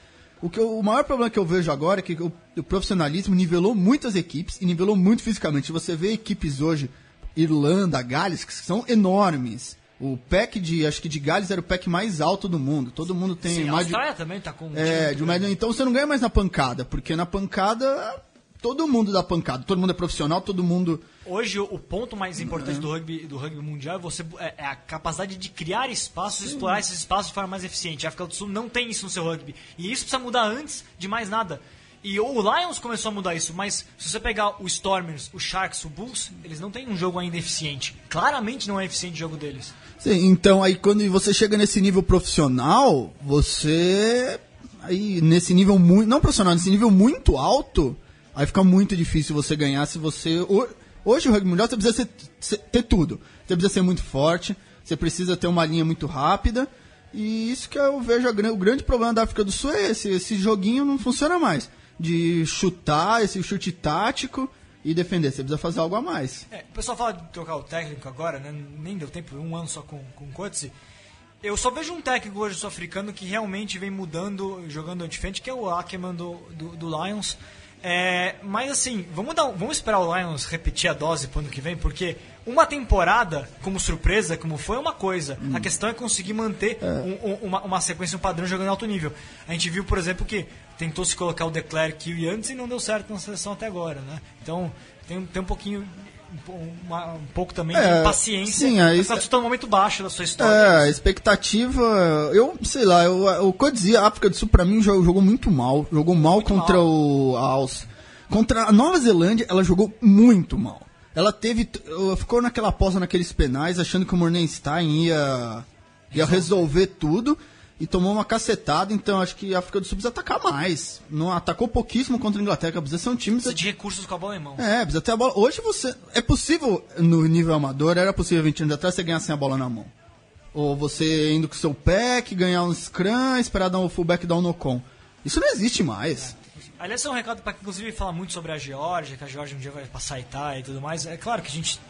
O, que eu- o maior problema que eu vejo agora é que o, o profissionalismo nivelou muitas equipes e nivelou muito fisicamente. Você vê equipes hoje, Irlanda, Gales, que são enormes. O pack de, acho que de Gales era o pack mais alto do mundo. Todo mundo tem Sim, a mais de, Austrália também tá com um é, de uma, então você não ganha mais na pancada, porque na pancada todo mundo dá pancada, todo mundo é profissional, todo mundo Hoje, o ponto mais importante do rugby, do rugby mundial é, você, é, é a capacidade de criar espaços, explorar esses espaços de forma mais eficiente. A África do Sul não tem isso no seu rugby. E isso precisa mudar antes de mais nada. E o Lions começou a mudar isso, mas se você pegar o Stormers, o Sharks, o Bulls, eles não têm um jogo ainda eficiente. Claramente não é eficiente o jogo deles. Sim, então aí quando você chega nesse nível profissional, você aí nesse nível muito, não profissional, nesse nível muito alto, aí fica muito difícil você ganhar se você ho- hoje o rugby mundial você precisa ser- ter tudo. Você precisa ser muito forte, você precisa ter uma linha muito rápida. E isso que eu vejo o grande problema da África do Sul é esse, esse joguinho não funciona mais. De chutar, esse chute tático e defender. Você precisa fazer algo a mais. É, o pessoal fala de trocar o técnico agora, né? Nem deu tempo, um ano só com, com o Coetzee. Eu só vejo um técnico hoje sul-africano que realmente vem mudando, jogando diferente, que é o Ackerman do, do, do Lions. É, mas assim, vamos, dar, vamos esperar o Lions repetir a dose pro ano que vem, porque uma temporada como surpresa, como foi, é uma coisa. A questão é conseguir manter um- um- uma, uma sequência, um padrão jogando em alto nível. A gente viu, por exemplo, que tentou se colocar o Declerc e o antes e não deu certo na seleção até agora, né? Então tem, tem um pouquinho. um po- uma- um pouco também É, de paciência. sim, Você está num momento baixo da sua É, história. a expectativa. Eu sei lá, eu, o que eu dizia, a África do Sul pra mim jogou, jogou muito mal. Jogou mal contra mal. o Aus. Contra a Nova Zelândia, ela jogou muito mal. Ela teve. Ficou naquela pausa naqueles penais, achando que o Mornenstein ia, ia resolver tudo. E tomou uma cacetada, então acho que a África do Sul precisa atacar mais. Não atacou pouquíssimo contra a Inglaterra, precisa ser um time. Precisa de recursos com a bola em mão. É, precisa ter a bola. Hoje você. É possível, no nível amador, era possível 20 anos atrás você ganhar sem a bola na mão. Ou você indo com o seu pack, ganhar um scrum, esperar dar um fullback dar um no-con. Isso não existe mais. Aliás, é um recado para inclusive falar muito sobre a Geórgia, que a Geórgia um dia vai passar a Itália e tudo mais. É claro que a gente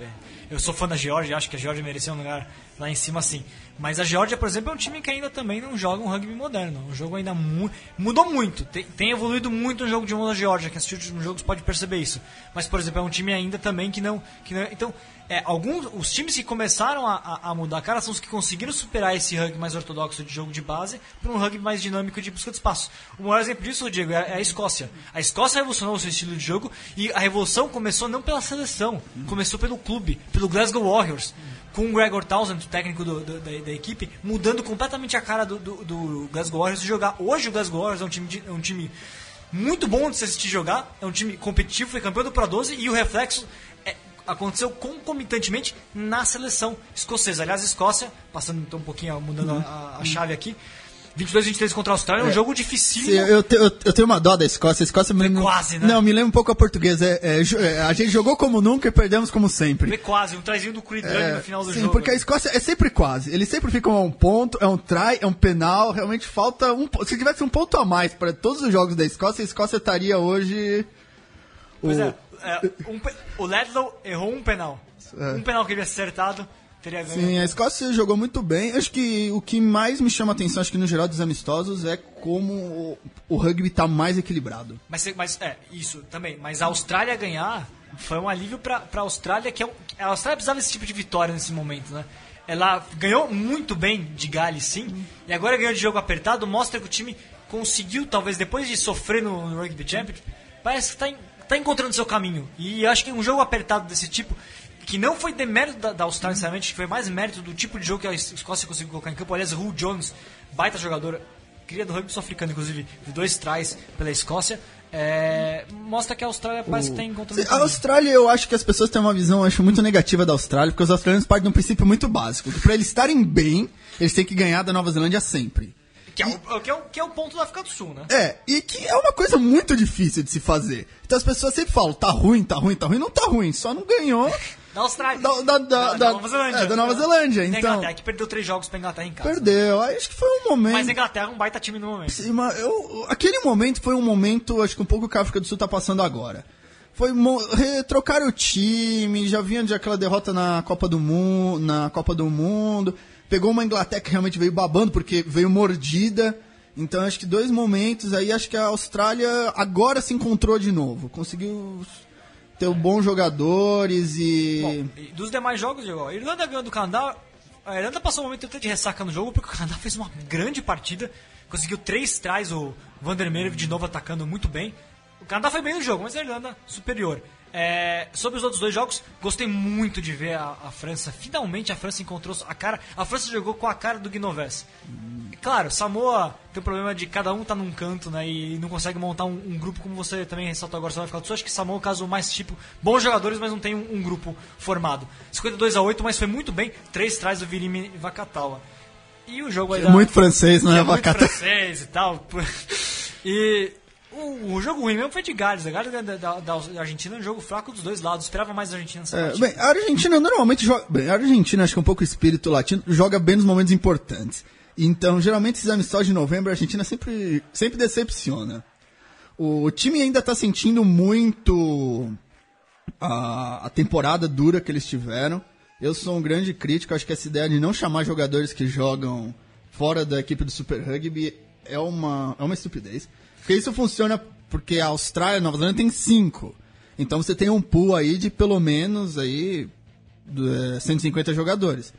é, eu sou fã da Georgia, acho que a Georgia merecia um lugar lá em cima sim. Mas a Georgia, por exemplo, é um time que ainda também não joga um rugby moderno. Um jogo ainda mu mudou muito. Tem, tem, evoluído muito o jogo de mão da Georgia. Quem assistiu os últimos jogos pode perceber isso. Mas, por exemplo, é um time ainda também que não. Que não então, é, alguns os times que começaram a, a, a, mudar a cara são os que conseguiram superar esse rugby mais ortodoxo de jogo de base para um rugby mais dinâmico de busca de espaço. O maior exemplo disso, Diego, é, é a Escócia. A Escócia revolucionou o seu estilo de jogo e a revolução começou não pela seleção, começou pelo clube, pelo Glasgow Warriors com o Gregor Townsend, o técnico do, do, da, da, equipe, mudando completamente a cara do, do, do Glasgow Warriors de jogar. Hoje o Glasgow Warriors é um time, de, é um time muito bom de se assistir jogar, é um time competitivo, foi campeão do Pro 12 e o reflexo é, aconteceu concomitantemente na seleção escocesa. Aliás, Escócia, passando então um pouquinho, mudando uhum. a, a chave aqui, 22 23 contra a Austrália é um é. jogo. Sim, eu, te, eu, eu, tenho uma dó da Escócia. A Escócia me lembra. Quase, né? Não, me lembra um pouco a portuguesa. É, é, é, a gente jogou como nunca e perdemos como sempre. Foi quase, um trazinho do é, no final do sim, jogo. Sim, porque a Escócia é sempre quase. Eles sempre ficam a um ponto, é um try, é um penal. Realmente falta um. Se tivesse um ponto a mais para todos os jogos da Escócia, a Escócia estaria hoje. Pois o... é, é um, o Ledlow errou um penal. Um penal que ele acertado teria ganho. Sim, a Escócia jogou muito bem. Acho que o que mais me chama a atenção, acho que no geral dos amistosos, é como o, o rugby está mais equilibrado. Mas, mas, é, isso também. Mas a Austrália ganhar foi um alívio para a Austrália, que é a Austrália precisava desse tipo de vitória nesse momento, né? Ela ganhou muito bem de Gales, sim, e agora ganhou de jogo apertado, mostra que o time conseguiu, talvez depois de sofrer no, no Rugby Championship, parece que está tá encontrando seu caminho. E acho que um jogo apertado desse tipo que não foi demérito da, da Austrália, sinceramente, foi mais mérito do tipo de jogo que a Escócia conseguiu colocar em campo. Aliás, Ru Jones, baita jogador, cria do rugby sul-africano, inclusive, de dois trás pela Escócia. É, mostra que a Austrália parece que tem encontrando. A Austrália, eu acho que as pessoas têm uma visão acho, muito negativa da Austrália, porque os australianos partem de um princípio muito básico: que para eles estarem bem, eles têm que ganhar da Nova Zelândia sempre. Que é, o, que, é o, que é o ponto da África do Sul, né? É, e que é uma coisa muito difícil de se fazer. Então as pessoas sempre falam, tá ruim, tá ruim, tá ruim. Não tá ruim, só não ganhou *laughs* da Austrália. Da, da, da, da, Nova Zelândia. É, da Nova Zelândia, então. A Inglaterra, que perdeu três jogos pra Inglaterra em casa. Perdeu, acho que foi um momento. Mas a Inglaterra é um baita time no momento. Sim, mas eu, aquele momento foi um momento, acho que um pouco que a África do Sul tá passando agora. Foi trocar o time, já vinha de aquela derrota na Copa do Mundo, na Copa do Mundo. Pegou uma Inglaterra que realmente veio babando porque veio mordida. Então acho que dois momentos aí, acho que a Austrália agora se encontrou de novo. Conseguiu ter bons jogadores e... Bom, dos demais jogos, Diego, a Irlanda ganhou do Canadá. A Irlanda passou um momento até de ressaca no jogo porque o Canadá fez uma grande partida. Conseguiu três trás, o Vandermeer de novo atacando muito bem. O Canadá foi bem no jogo, mas a Irlanda superior. É, sobre os outros dois jogos, gostei muito de ver a, a, França. Finalmente a França encontrou a cara. A França jogou com a cara do Guinoves. Claro, Samoa tem o problema de cada um tá num canto, né? E não consegue montar um, um grupo como você também ressaltou agora, você vai ficar do Sul. Acho que Samoa é o caso mais tipo, bons jogadores, mas não tem um, um grupo formado. 52 a 8 mas foi muito bem. Três trás do Virime Vakatawa. E o jogo aí. É muito francês, não é, Vakatawa? francês e tal. *laughs* E o, o, jogo ruim mesmo foi de Gales. A Gales da, da, da, Argentina é um jogo fraco dos dois lados. Esperava mais a Argentina nessa é, Bem, a Argentina normalmente joga. Bem, a Argentina, acho que é um pouco espírito latino, joga bem nos momentos importantes. Então, geralmente, esses amistosos de novembro, a Argentina sempre, sempre decepciona. O, time ainda está sentindo muito a, a temporada dura que eles tiveram. Eu sou um grande crítico. Acho que essa ideia de não chamar jogadores que jogam fora da equipe do Super Rugby é uma, é uma estupidez. Porque isso funciona porque a Austrália e Nova Zelândia tem cinco. Então você tem um pool aí de pelo menos aí 150 é, jogadores.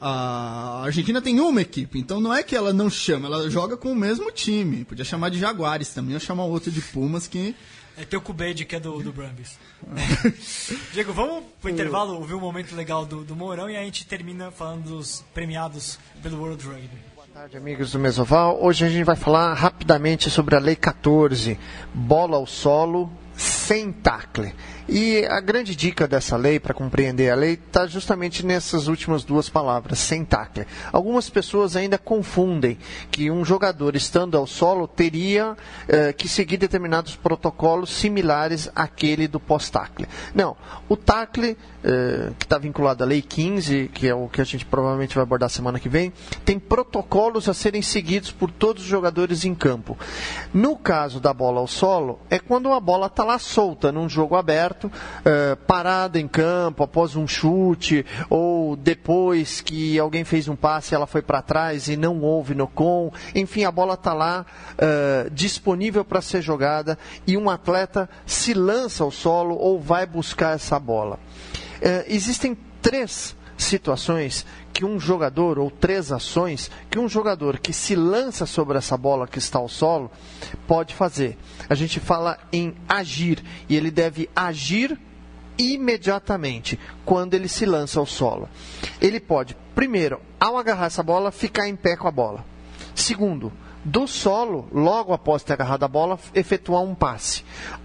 A Argentina tem uma equipe, então não é que ela não chama, ela joga com o mesmo time. Podia chamar de Jaguares também, ou chamar outro de Pumas que. É teu Cubede que é do, do Brambis. *laughs* Diego, vamos pro intervalo ouvir um momento legal do, do Mourão e a gente termina falando dos premiados pelo World Rugby. Tarde, amigos do Mesoval. Hoje a gente vai falar rapidamente sobre a Lei 14, bola ao solo sem tacle. E a grande dica dessa lei, para compreender a lei, está justamente nessas últimas duas palavras, sem tackle. Algumas pessoas ainda confundem que um jogador estando ao solo teria eh, que seguir determinados protocolos similares àquele do pós-tackle. Não, o tackle, eh, que está vinculado à lei 15, que é o que a gente provavelmente vai abordar semana que vem, tem protocolos a serem seguidos por todos os jogadores em campo. No caso da bola ao solo, é quando a bola está lá solta num jogo aberto, uh, parada em campo após um chute ou depois que alguém fez um passe, ela foi para trás e não houve no com, enfim, a bola está lá uh, disponível para ser jogada e um atleta se lança ao solo ou vai buscar essa bola. Uh, existem três situações que um jogador, ou três ações, que um jogador que se lança sobre essa bola que está ao solo pode fazer. A gente fala em agir, e ele deve agir imediatamente quando ele se lança ao solo. Ele pode, primeiro, ao agarrar essa bola, ficar em pé com a bola. Segundo, do solo, logo após ter agarrado a bola, efetuar um passe.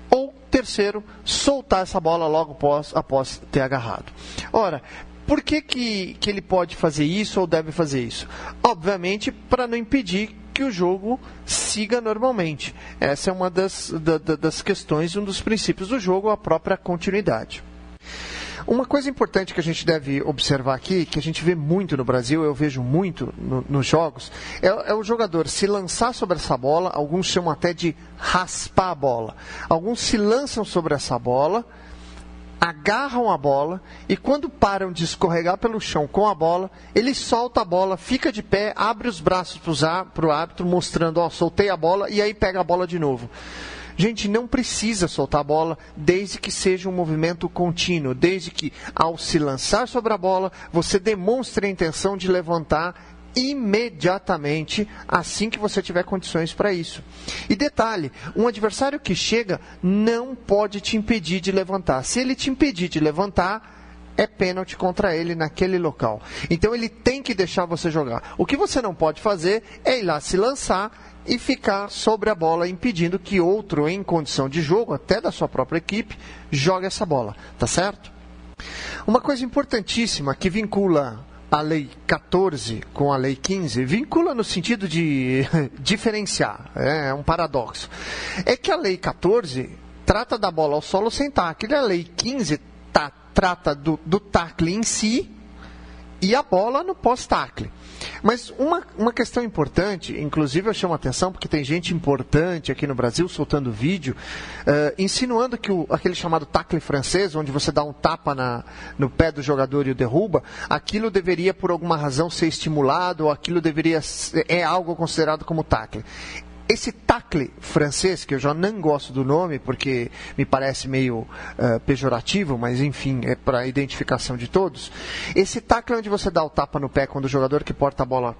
Ou terceiro, soltar essa bola logo após, após ter agarrado. Ora, por que, que, que ele pode fazer isso ou deve fazer isso? Obviamente, para não impedir que o jogo siga normalmente. Essa é uma das, da, das questões, um dos princípios do jogo, a própria continuidade. Uma coisa importante que a gente deve observar aqui, que a gente vê muito no Brasil, eu vejo muito no, nos jogos, é, é, o jogador se lançar sobre essa bola, alguns chamam até de raspar a bola. Alguns se lançam sobre essa bola, agarram a bola e quando param de escorregar pelo chão com a bola, ele solta a bola, fica de pé, abre os braços para o árbitro, mostrando, ó, soltei a bola e aí pega a bola de novo. Gente, não precisa soltar a bola desde que seja um movimento contínuo, desde que ao se lançar sobre a bola, você demonstre a intenção de levantar imediatamente assim que você tiver condições para isso. E detalhe: um adversário que chega não pode te impedir de levantar. Se ele te impedir de levantar, é pênalti contra ele naquele local. Então ele tem que deixar você jogar. O que você não pode fazer é ir lá se lançar e ficar sobre a bola impedindo que outro em condição de jogo, até da sua própria equipe, jogue essa bola, tá certo? Uma coisa importantíssima que vincula a lei 14 com a lei 15 vincula no sentido de *laughs* diferenciar, é, é um paradoxo. É que a lei 14 trata da bola ao solo sem tacle, a lei 15 tá, trata do, do tacle em si e a bola no pós-tacle. Mas uma, uma questão importante, inclusive eu chamo a atenção porque tem gente importante aqui no Brasil soltando vídeo, uh, insinuando que o, aquele chamado tacle francês, onde você dá um tapa na, no pé do jogador e o derruba, aquilo deveria por alguma razão ser estimulado, ou aquilo deveria é algo considerado como tacle. Esse tacle francês, que eu já não gosto do nome, porque me parece meio uh, pejorativo, mas enfim, é para identificação de todos. Esse tacle onde você dá o tapa no pé quando o jogador que porta a bola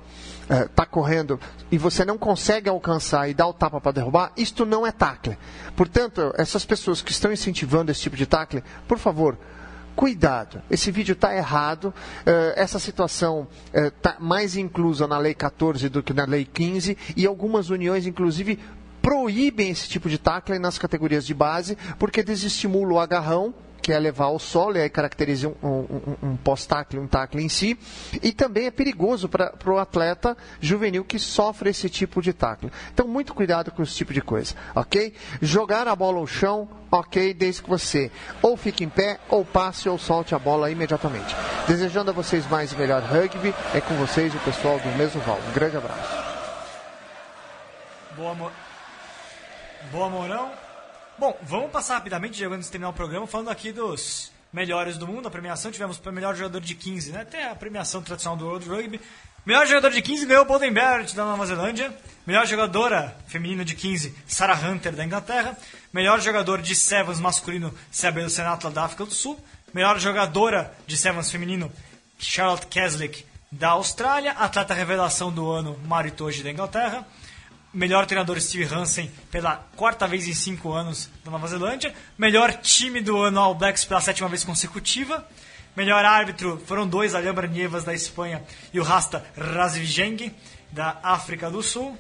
está uh, correndo e você não consegue alcançar e dá o tapa para derrubar, isto não é tacle. Portanto, essas pessoas que estão incentivando esse tipo de tacle, por favor, cuidado, esse vídeo está errado, uh, essa situação está uh, mais inclusa na Lei 14 do que na Lei 15, e algumas uniões, inclusive, proíbem esse tipo de tackle nas categorias de base, porque desestimula o agarrão, que é levar ao solo, e aí caracteriza um, um, um pós-tackle, um tackle em si, e também é perigoso para o atleta juvenil que sofre esse tipo de tackle. Então, muito cuidado com esse tipo de coisa, ok? Jogar a bola ao chão, ok, desde que você ou fique em pé, ou passe ou solte a bola imediatamente. Desejando a vocês mais e melhor rugby, é com vocês o pessoal do Mesoval. Um grande abraço. Boa, Mo... Boa Mourão. Bom, vamos passar rapidamente, Diego, antes de terminar o programa, falando aqui dos melhores do mundo. A premiação tivemos para melhor jogador de 15, né? Até a premiação tradicional do World Rugby. Melhor jogador de 15 ganhou Bolden Barrett da Nova Zelândia. Melhor jogadora feminina de 15, Sarah Hunter da Inglaterra. Melhor jogador de Sevens masculino, Sabelo Senatla da África do Sul. Melhor jogadora de Sevens feminino, Charlotte Keslick da Austrália. Atleta revelação do ano, Mari Toji da Inglaterra melhor treinador Steve Hansen pela quarta vez em cinco anos da Nova Zelândia, melhor time do ano All Blacks pela sétima vez consecutiva, melhor árbitro foram dois, Alhambra Nievas da Espanha e o Rasta Razvijeng da África do Sul.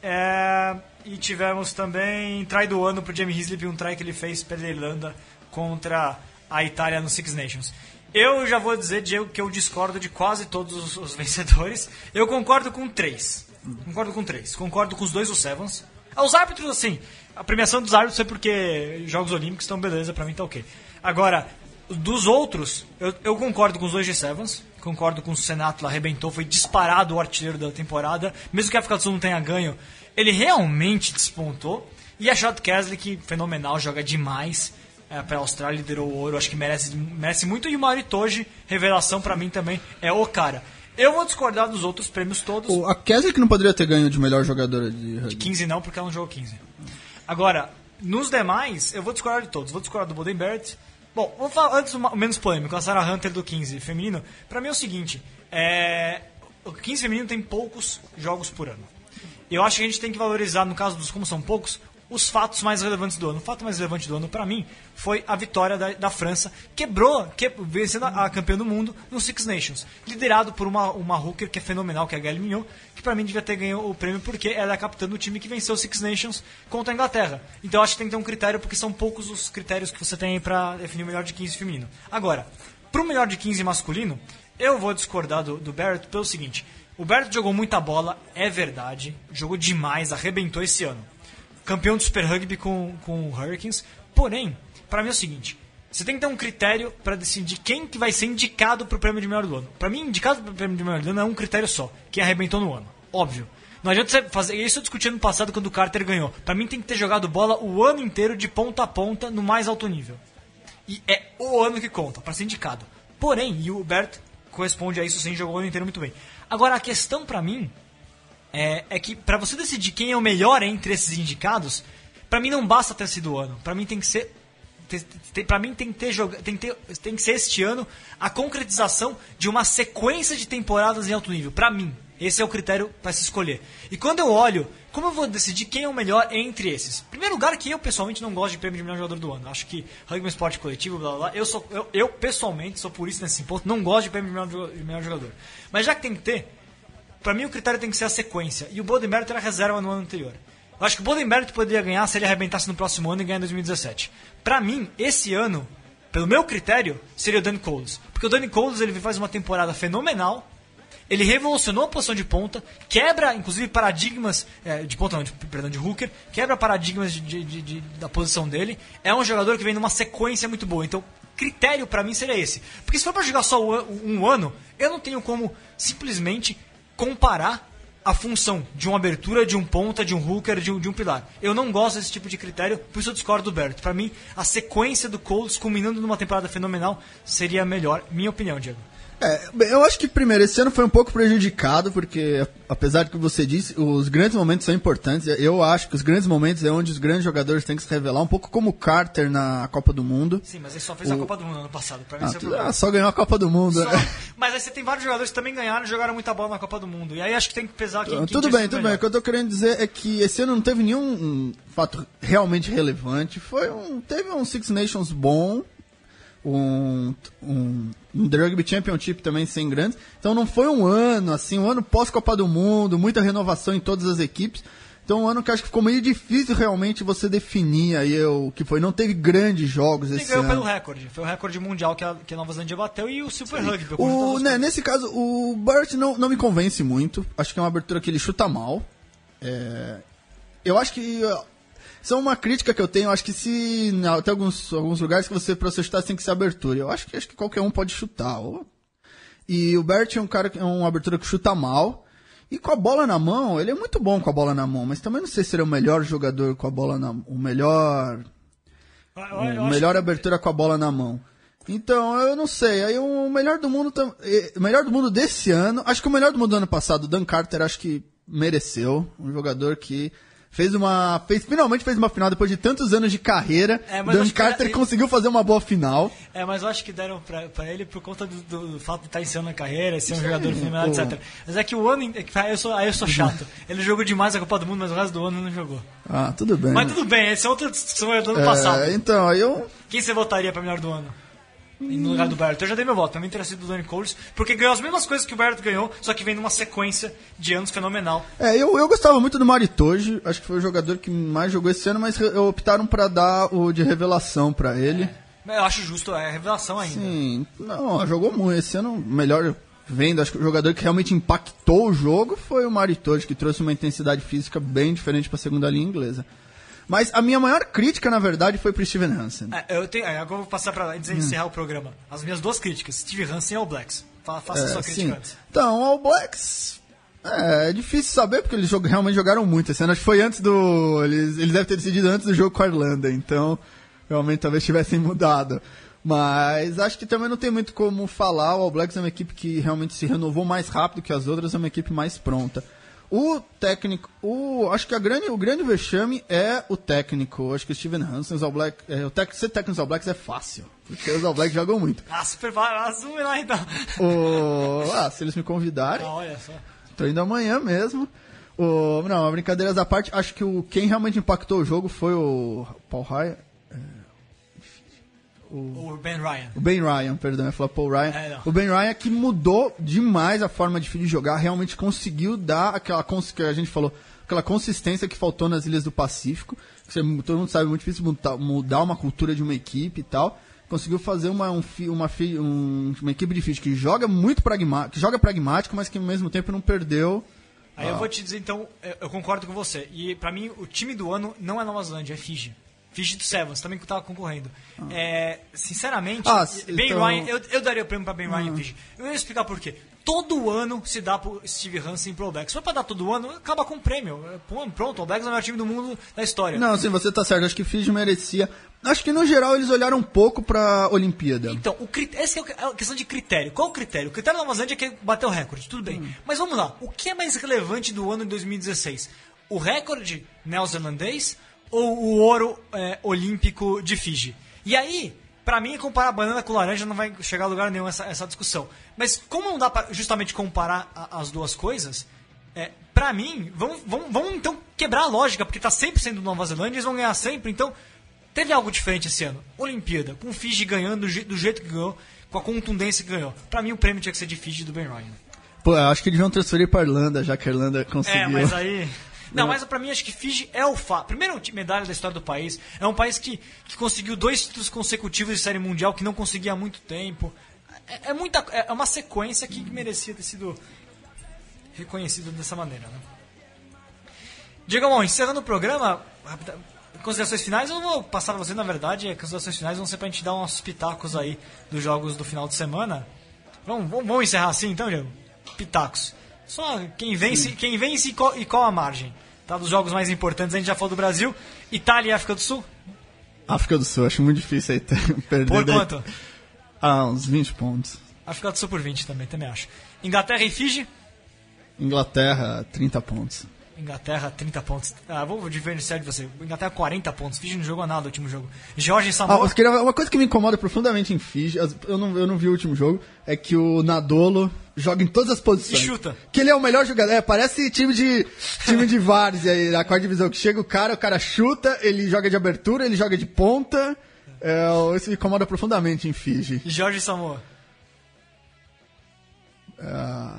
É, e tivemos também try do ano para o Jamie Hislip, um try que ele fez pela Irlanda contra a Itália no Six Nations. Eu já vou dizer, Diego, que eu discordo de quase todos os, os *laughs* vencedores. Eu concordo com três. Concordo com três. Concordo com os dois, os Sevens. Ah, os árbitros, assim, a premiação dos árbitros é porque Jogos Olímpicos estão beleza, pra mim tá ok. Agora, dos outros, eu, eu concordo com os dois de Sevens. Concordo com o Senato lá, arrebentou, foi disparado o artilheiro da temporada. Mesmo que a África do Sul não tenha ganho, ele realmente despontou. E a Shot Kesley, que fenomenal, joga demais. É, pra Austrália liderou o ouro, acho que merece, merece muito. E o Mauri Toji, revelação pra mim também, é o cara. Eu vou discordar dos outros prêmios todos. O- A Kesley que não poderia ter ganho de melhor jogadora de rugby. 15 não, porque ela não jogou 15. Agora, nos demais, eu vou discordar de todos. Vou discordar do Boden Barrett. Bom, vou falar antes o menos polêmico, a Sarah Hunter do 15 feminino. Pra mim é o seguinte, é... o 15 feminino tem poucos jogos por ano. Eu acho que a gente tem que valorizar, no caso dos como são poucos, os fatos mais relevantes do ano. O fato mais relevante do ano, pra mim, foi a vitória da, da França. Quebrou, que, vencendo a, a campeã do mundo no Six Nations. Liderado por uma, uma hooker que é fenomenal, que é a Gayle Mignon, que pra mim devia ter ganho o prêmio porque ela é a capitã do time que venceu o Six Nations contra a Inglaterra. Então acho que tem que ter um critério, porque são poucos os critérios que você tem pra definir o melhor de 15 feminino. Agora, pro melhor de 15 masculino, eu vou discordar do, do Barrett pelo seguinte. O Barrett jogou muita bola, é verdade. Jogou demais, arrebentou esse ano campeão do Super Rugby com, com o Hurricanes. Porém, para mim é o seguinte: você tem que ter um critério para decidir quem que vai ser indicado para o prêmio de melhor do ano. Para mim, indicado para o prêmio de melhor do ano é um critério só: quem arrebentou no ano. Óbvio. Não adianta você fazer. Isso eu discuti no passado quando o Carter ganhou. Para mim, tem que ter jogado bola o ano inteiro de ponta a ponta no mais alto nível. E é o ano que conta para ser indicado. Porém, e o Bert corresponde a isso sem jogou o ano inteiro muito bem. Agora, a questão para mim é, é que para você decidir quem é o melhor entre esses indicados, para mim não basta ter sido o ano. Para mim tem que ser para mim tem que ter tem que ter, tem que ser este ano a concretização de uma sequência de temporadas em alto nível. Para mim, esse é o critério para se escolher. E quando eu olho, como eu vou decidir quem é o melhor entre esses? Primeiro lugar que eu pessoalmente não gosto de prêmio de melhor jogador do ano. Acho que rugby é esporte coletivo, blá blá blá. Eu sou eu, eu pessoalmente sou por isso nesse ponto, não gosto de prêmio de melhor, de melhor jogador. Mas já que tem que ter, Pra mim o critério tem que ser a sequência. E o Bodenberg era reserva no ano anterior. Eu acho que o Bodenberg poderia ganhar se ele arrebentasse no próximo ano e ganhar em 2017. Pra mim, esse ano, pelo meu critério, seria o Danny Coles. Porque o Danny Coles ele faz uma temporada fenomenal. Ele revolucionou a posição de ponta, quebra inclusive paradigmas é, de ponta, não, de, perdão, de hooker, quebra paradigmas de, de- de- da posição dele. É um jogador que vem numa sequência muito boa. Então, critério pra mim seria esse. Porque se for pra jogar só um ano, eu não tenho como simplesmente comparar a função de uma abertura, de um ponta, de um hooker, de um, de um pilar. Eu não gosto desse tipo de critério, por isso eu discordo do Bert. Pra mim, a sequência do Colts culminando numa temporada fenomenal seria melhor, minha opinião, Diego. É, eu acho que primeiro, esse ano foi um pouco prejudicado, porque apesar do que você disse, os grandes momentos são importantes. Eu acho que os grandes momentos é onde os grandes jogadores têm que se revelar, um pouco como o Carter na Copa do Mundo. Sim, mas ele só fez a Copa do Mundo ano passado. Pra mim, Ah, é o tu- ah, só ganhou a Copa do Mundo. Só-? *laughs* Mas aí você tem vários jogadores que também ganharam e jogaram muita bola na Copa do Mundo. E aí acho que tem que pesar quem, quem tudo bem, tudo melhor. bem. O que eu tô querendo dizer é que esse ano não teve nenhum um, fato realmente relevante. Foi um, teve um Six Nations bom, um, um, um The Rugby Championship também sem grandes. Então não foi um ano, assim, um ano pós-Copa do Mundo, muita renovação em todas as equipes. Então um ano que acho que ficou meio difícil realmente você definir aí o que foi. Não teve grandes jogos esse ganhou ano. pelo recorde. Foi o recorde mundial que a, que a Nova Zelândia bateu e o Super Rugby. eu conjunto O, né, nesse caso, o Burt não, não me convence muito. Acho que é uma abertura que ele chuta mal. É, eu acho que. É uma crítica que eu tenho. Acho que se. não, Tem alguns, alguns lugares que você, pra você chutar, tem que ser abertura. Eu acho que, acho que qualquer um pode chutar. ou- E o Bert é um cara que é uma abertura que chuta mal. E com a bola na mão, ele é muito bom com a bola na mão, mas também não sei se ele é o melhor jogador com a bola na O melhor eu o melhor abertura com a bola na mão. Então, eu não sei. Aí o melhor do mundo, o melhor do mundo desse ano, acho que o melhor do mundo do ano passado, o Dan Carter, acho que mereceu, um jogador que fez uma, fez finalmente fez uma final depois de tantos anos de carreira. É, Dan Carter ele- conseguiu fazer uma boa final. É, mas eu acho que deram pra, pra ele por conta do, do- do fato de estar ensinando a carreira, ser um jogador fenomenal, etc. Mas é que o ano. é que Aí eu sou, aí eu sou chato. Ele jogou demais a Copa do Mundo, mas o resto do ano não jogou. Ah, tudo bem. Mas tudo bem, esse é outra discussão do ano É, passado. então, aí eu Quem você votaria pra melhor do ano? No lugar do Berto. Eu já dei meu voto, pra mim teria sido o Danny Coles, porque ganhou as mesmas coisas que o Berto ganhou, só que vem numa sequência de anos fenomenal. É, eu, eu gostava muito do Maritoji, acho que foi o jogador que mais jogou esse ano, mas optaram pra dar o de revelação pra ele. Eu acho justo, é revelação ainda. Sim, não, jogou muito. Esse ano, melhor vendo, acho que o jogador que realmente impactou o jogo foi o Maritoji, que trouxe uma intensidade física bem diferente para a segunda linha inglesa. Mas a minha maior crítica, na verdade, foi pro Steven Hansen. É, eu tenho, é, agora eu vou passar pra antes de Hum. encerrar o programa. As minhas duas críticas, Steve Hansen e All Blacks. Fa- Faça a sua É, crítica sim. antes. Então, o All Blacks. É, é difícil saber, porque eles jog- realmente jogaram muito esse ano. Acho que foi antes do. Eles, eles devem ter decidido antes do jogo com a Irlanda, então realmente talvez tivessem *laughs* mudado. Mas acho que também não tem muito como falar. O All Blacks é uma equipe que realmente se renovou mais rápido que as outras, é uma equipe mais pronta. O técnico, o, acho que a grande, o grande vexame é o técnico. Acho que o Steven Hansen, os All Blacks, é, o tec, ser técnico dos All Blacks é fácil, porque os All Blacks jogam muito. Ah, super assume lá então. O, ah, se eles me convidarem, Ah, olha só. Tô indo amanhã mesmo. O, não, brincadeiras à parte, acho que o, quem realmente impactou o jogo foi o Paul Ryan. O Ben Ryan. O Ben Ryan, perdão, eu falar Paul Ryan. É, o Ben Ryan que mudou demais a forma de de jogar, realmente conseguiu dar aquela que a gente falou, aquela consistência que faltou nas Ilhas do Pacífico. Você- todo mundo sabe, é muito difícil mudar, uma cultura de uma equipe e tal. Conseguiu fazer uma, um, uma, um- uma equipe de fit que joga muito pragmático, que joga pragmático, mas que ao mesmo tempo não perdeu. Aí eu vou te dizer então, eu eu concordo com você. E pra mim, o time do ano não é Nova Zelândia, é Fiji. Fiji do Sevens, também que tava concorrendo. É, sinceramente, Ah, Ben então- Ryan, eu, eu daria o prêmio pra Ben Ryan e Fiji. Eu ia explicar por quê. Todo ano se dá pro Steve Hansen pro All Blacks. Se for pra dar todo ano, acaba com o prêmio. É, Pronto, o All Blacks é o melhor time do mundo da história. Não, sim, você tá certo. Acho que Fiji merecia. Acho que no geral eles olharam um pouco pra Olimpíada. Então, o crit... essa é é a questão de critério. Qual o critério? O critério da Nova Zelândia é que bateu o recorde, tudo bem. Mas vamos lá, o que é mais relevante do ano de 2016? O recorde neozelandês ou o ouro é, olímpico de Fiji? E aí, pra mim, comparar banana com laranja não vai chegar a lugar nenhum essa, essa discussão. Mas como não dá pra justamente comparar a- as duas coisas, é, pra mim, vamos, vamos, vamos então quebrar a lógica, porque tá sempre sendo Nova Zelândia, eles vão ganhar sempre, então Teve algo diferente esse ano. Olimpíada, com o Fiji ganhando do, je- do jeito que ganhou, com a contundência que ganhou. Pra mim, o prêmio tinha que ser de Fiji do Ben Ryan. Pô, eu acho que deviam transferir pra Irlanda, já que a Irlanda conseguiu. É, mas aí. Não, mas pra mim acho que Fiji é o. Primeiro ti- medalha da história do país. É um país que, que conseguiu dois títulos consecutivos de série mundial que não conseguia há muito tempo. É, é muita, é uma sequência que merecia ter sido reconhecido dessa maneira, né? Diego bom, encerrando o programa, considerações finais, eu vou passar pra você, na verdade, as considerações finais vão ser pra gente dar uns pitacos aí dos jogos do final de semana. Vamos, vamos, vamos encerrar assim então, Diego? Pitacos. Só quem vence, quem vence e qual, e qual a margem. Tá, dos jogos mais importantes, a gente já falou do Brasil. Itália e África do Sul? África do Sul, acho muito difícil aí *laughs* ter- perder. Por daí- quanto? Ah, uns 20 pontos. África do Sul por 20 também, também acho. Inglaterra e Fiji? Inglaterra, 30 pontos. Inglaterra, 30 pontos. Ah, vou diferenciar de você. Inglaterra, 40 pontos. Fiji não jogou nada no último jogo. Georgia e Ah, Samoa. eu queria- uma coisa que me incomoda profundamente em Fiji, eu não, eu não vi o último jogo, é que o Nadolo joga em todas as posições. E chuta. Que ele é o melhor jogador. É, parece time de time de várzea aí na quarta divisão, que chega o cara, o cara chuta, ele joga de abertura, ele joga de ponta. É, isso me incomoda profundamente em Fiji. Georgia e Samoa. Ah,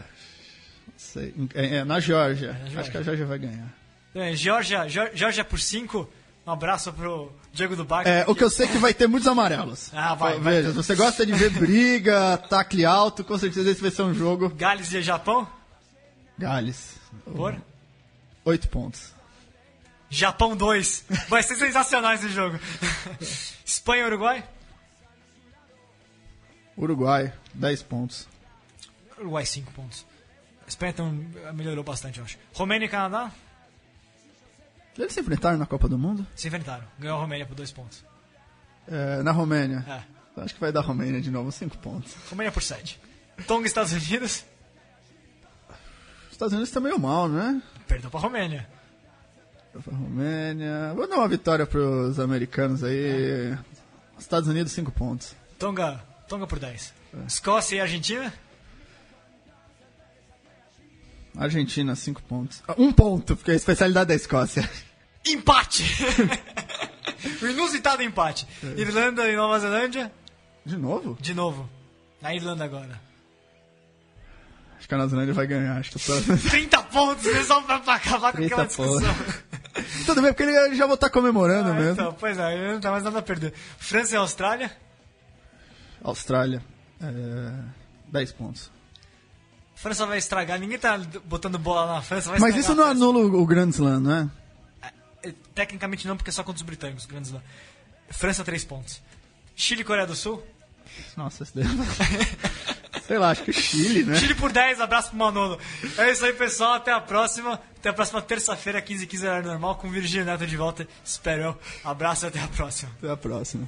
sei. É, é, na Geórgia. Geórgia. Acho que a Geórgia vai ganhar. É, Georgia, Geor- Georgia por 5. Um abraço pro Diego do Bac. É, o que eu sei é que vai ter muitos amarelos. *laughs* Ah, vai, vai Veja, se você gosta de ver briga, *laughs* tacle alto, com certeza esse vai ser um jogo. Gales e Japão. Gales. Por? Oito pontos. Japão 2. Vai ser sensacional esse jogo. *laughs* Espanha e Uruguai? Uruguai, 10 pontos. Uruguai 5 pontos. Espanha então, melhorou bastante, eu acho. Romênia e Canadá Eles se enfrentaram na Copa do Mundo? se enfrentaram. Ganhou a Romênia por 2 pontos. É, na Romênia. É. Acho que vai dar Romênia de novo, 5 pontos. Romênia por 7. Tonga e Estados Unidos. Os Estados Unidos tá meio mal, né? Perdeu pra Romênia. Pra Romênia. Vou dar uma vitória pros americanos aí. Estados Unidos, 5 pontos. Tonga, Tonga por 10. Escócia e Argentina. Argentina, 5 pontos. Ah, Um ponto, porque é a especialidade da Escócia. Empate! *laughs* o inusitado empate. Irlanda e Nova Zelândia. De novo? De novo. Na Irlanda agora. Acho que a Nova Zelândia vai ganhar. Acho que eu tô... *laughs* 30 pontos, né? Só pra, pra acabar com 30 aquela discussão. *laughs* Tudo bem, porque ele já vou estar comemorando Ah, mesmo. então, pois é, ele não tá mais nada a perder. França e Austrália. Austrália, é... 10 pontos. França vai estragar, ninguém tá botando bola na França. Vai Mas isso não anula o Grand Slam, não é? É, Tecnicamente não, porque é só contra os britânicos, grandes lá. França, 3 pontos. Chile e Coreia do Sul. Nossa, esse daí... *laughs* Sei lá, acho que o Chile, né? Chile por 10, abraço pro Manolo. É isso aí, pessoal. Até a próxima. Até a próxima terça-feira, 15 15 horário normal, com o Virgílio Neto de volta. Espero eu. Abraço e até a próxima. Até a próxima.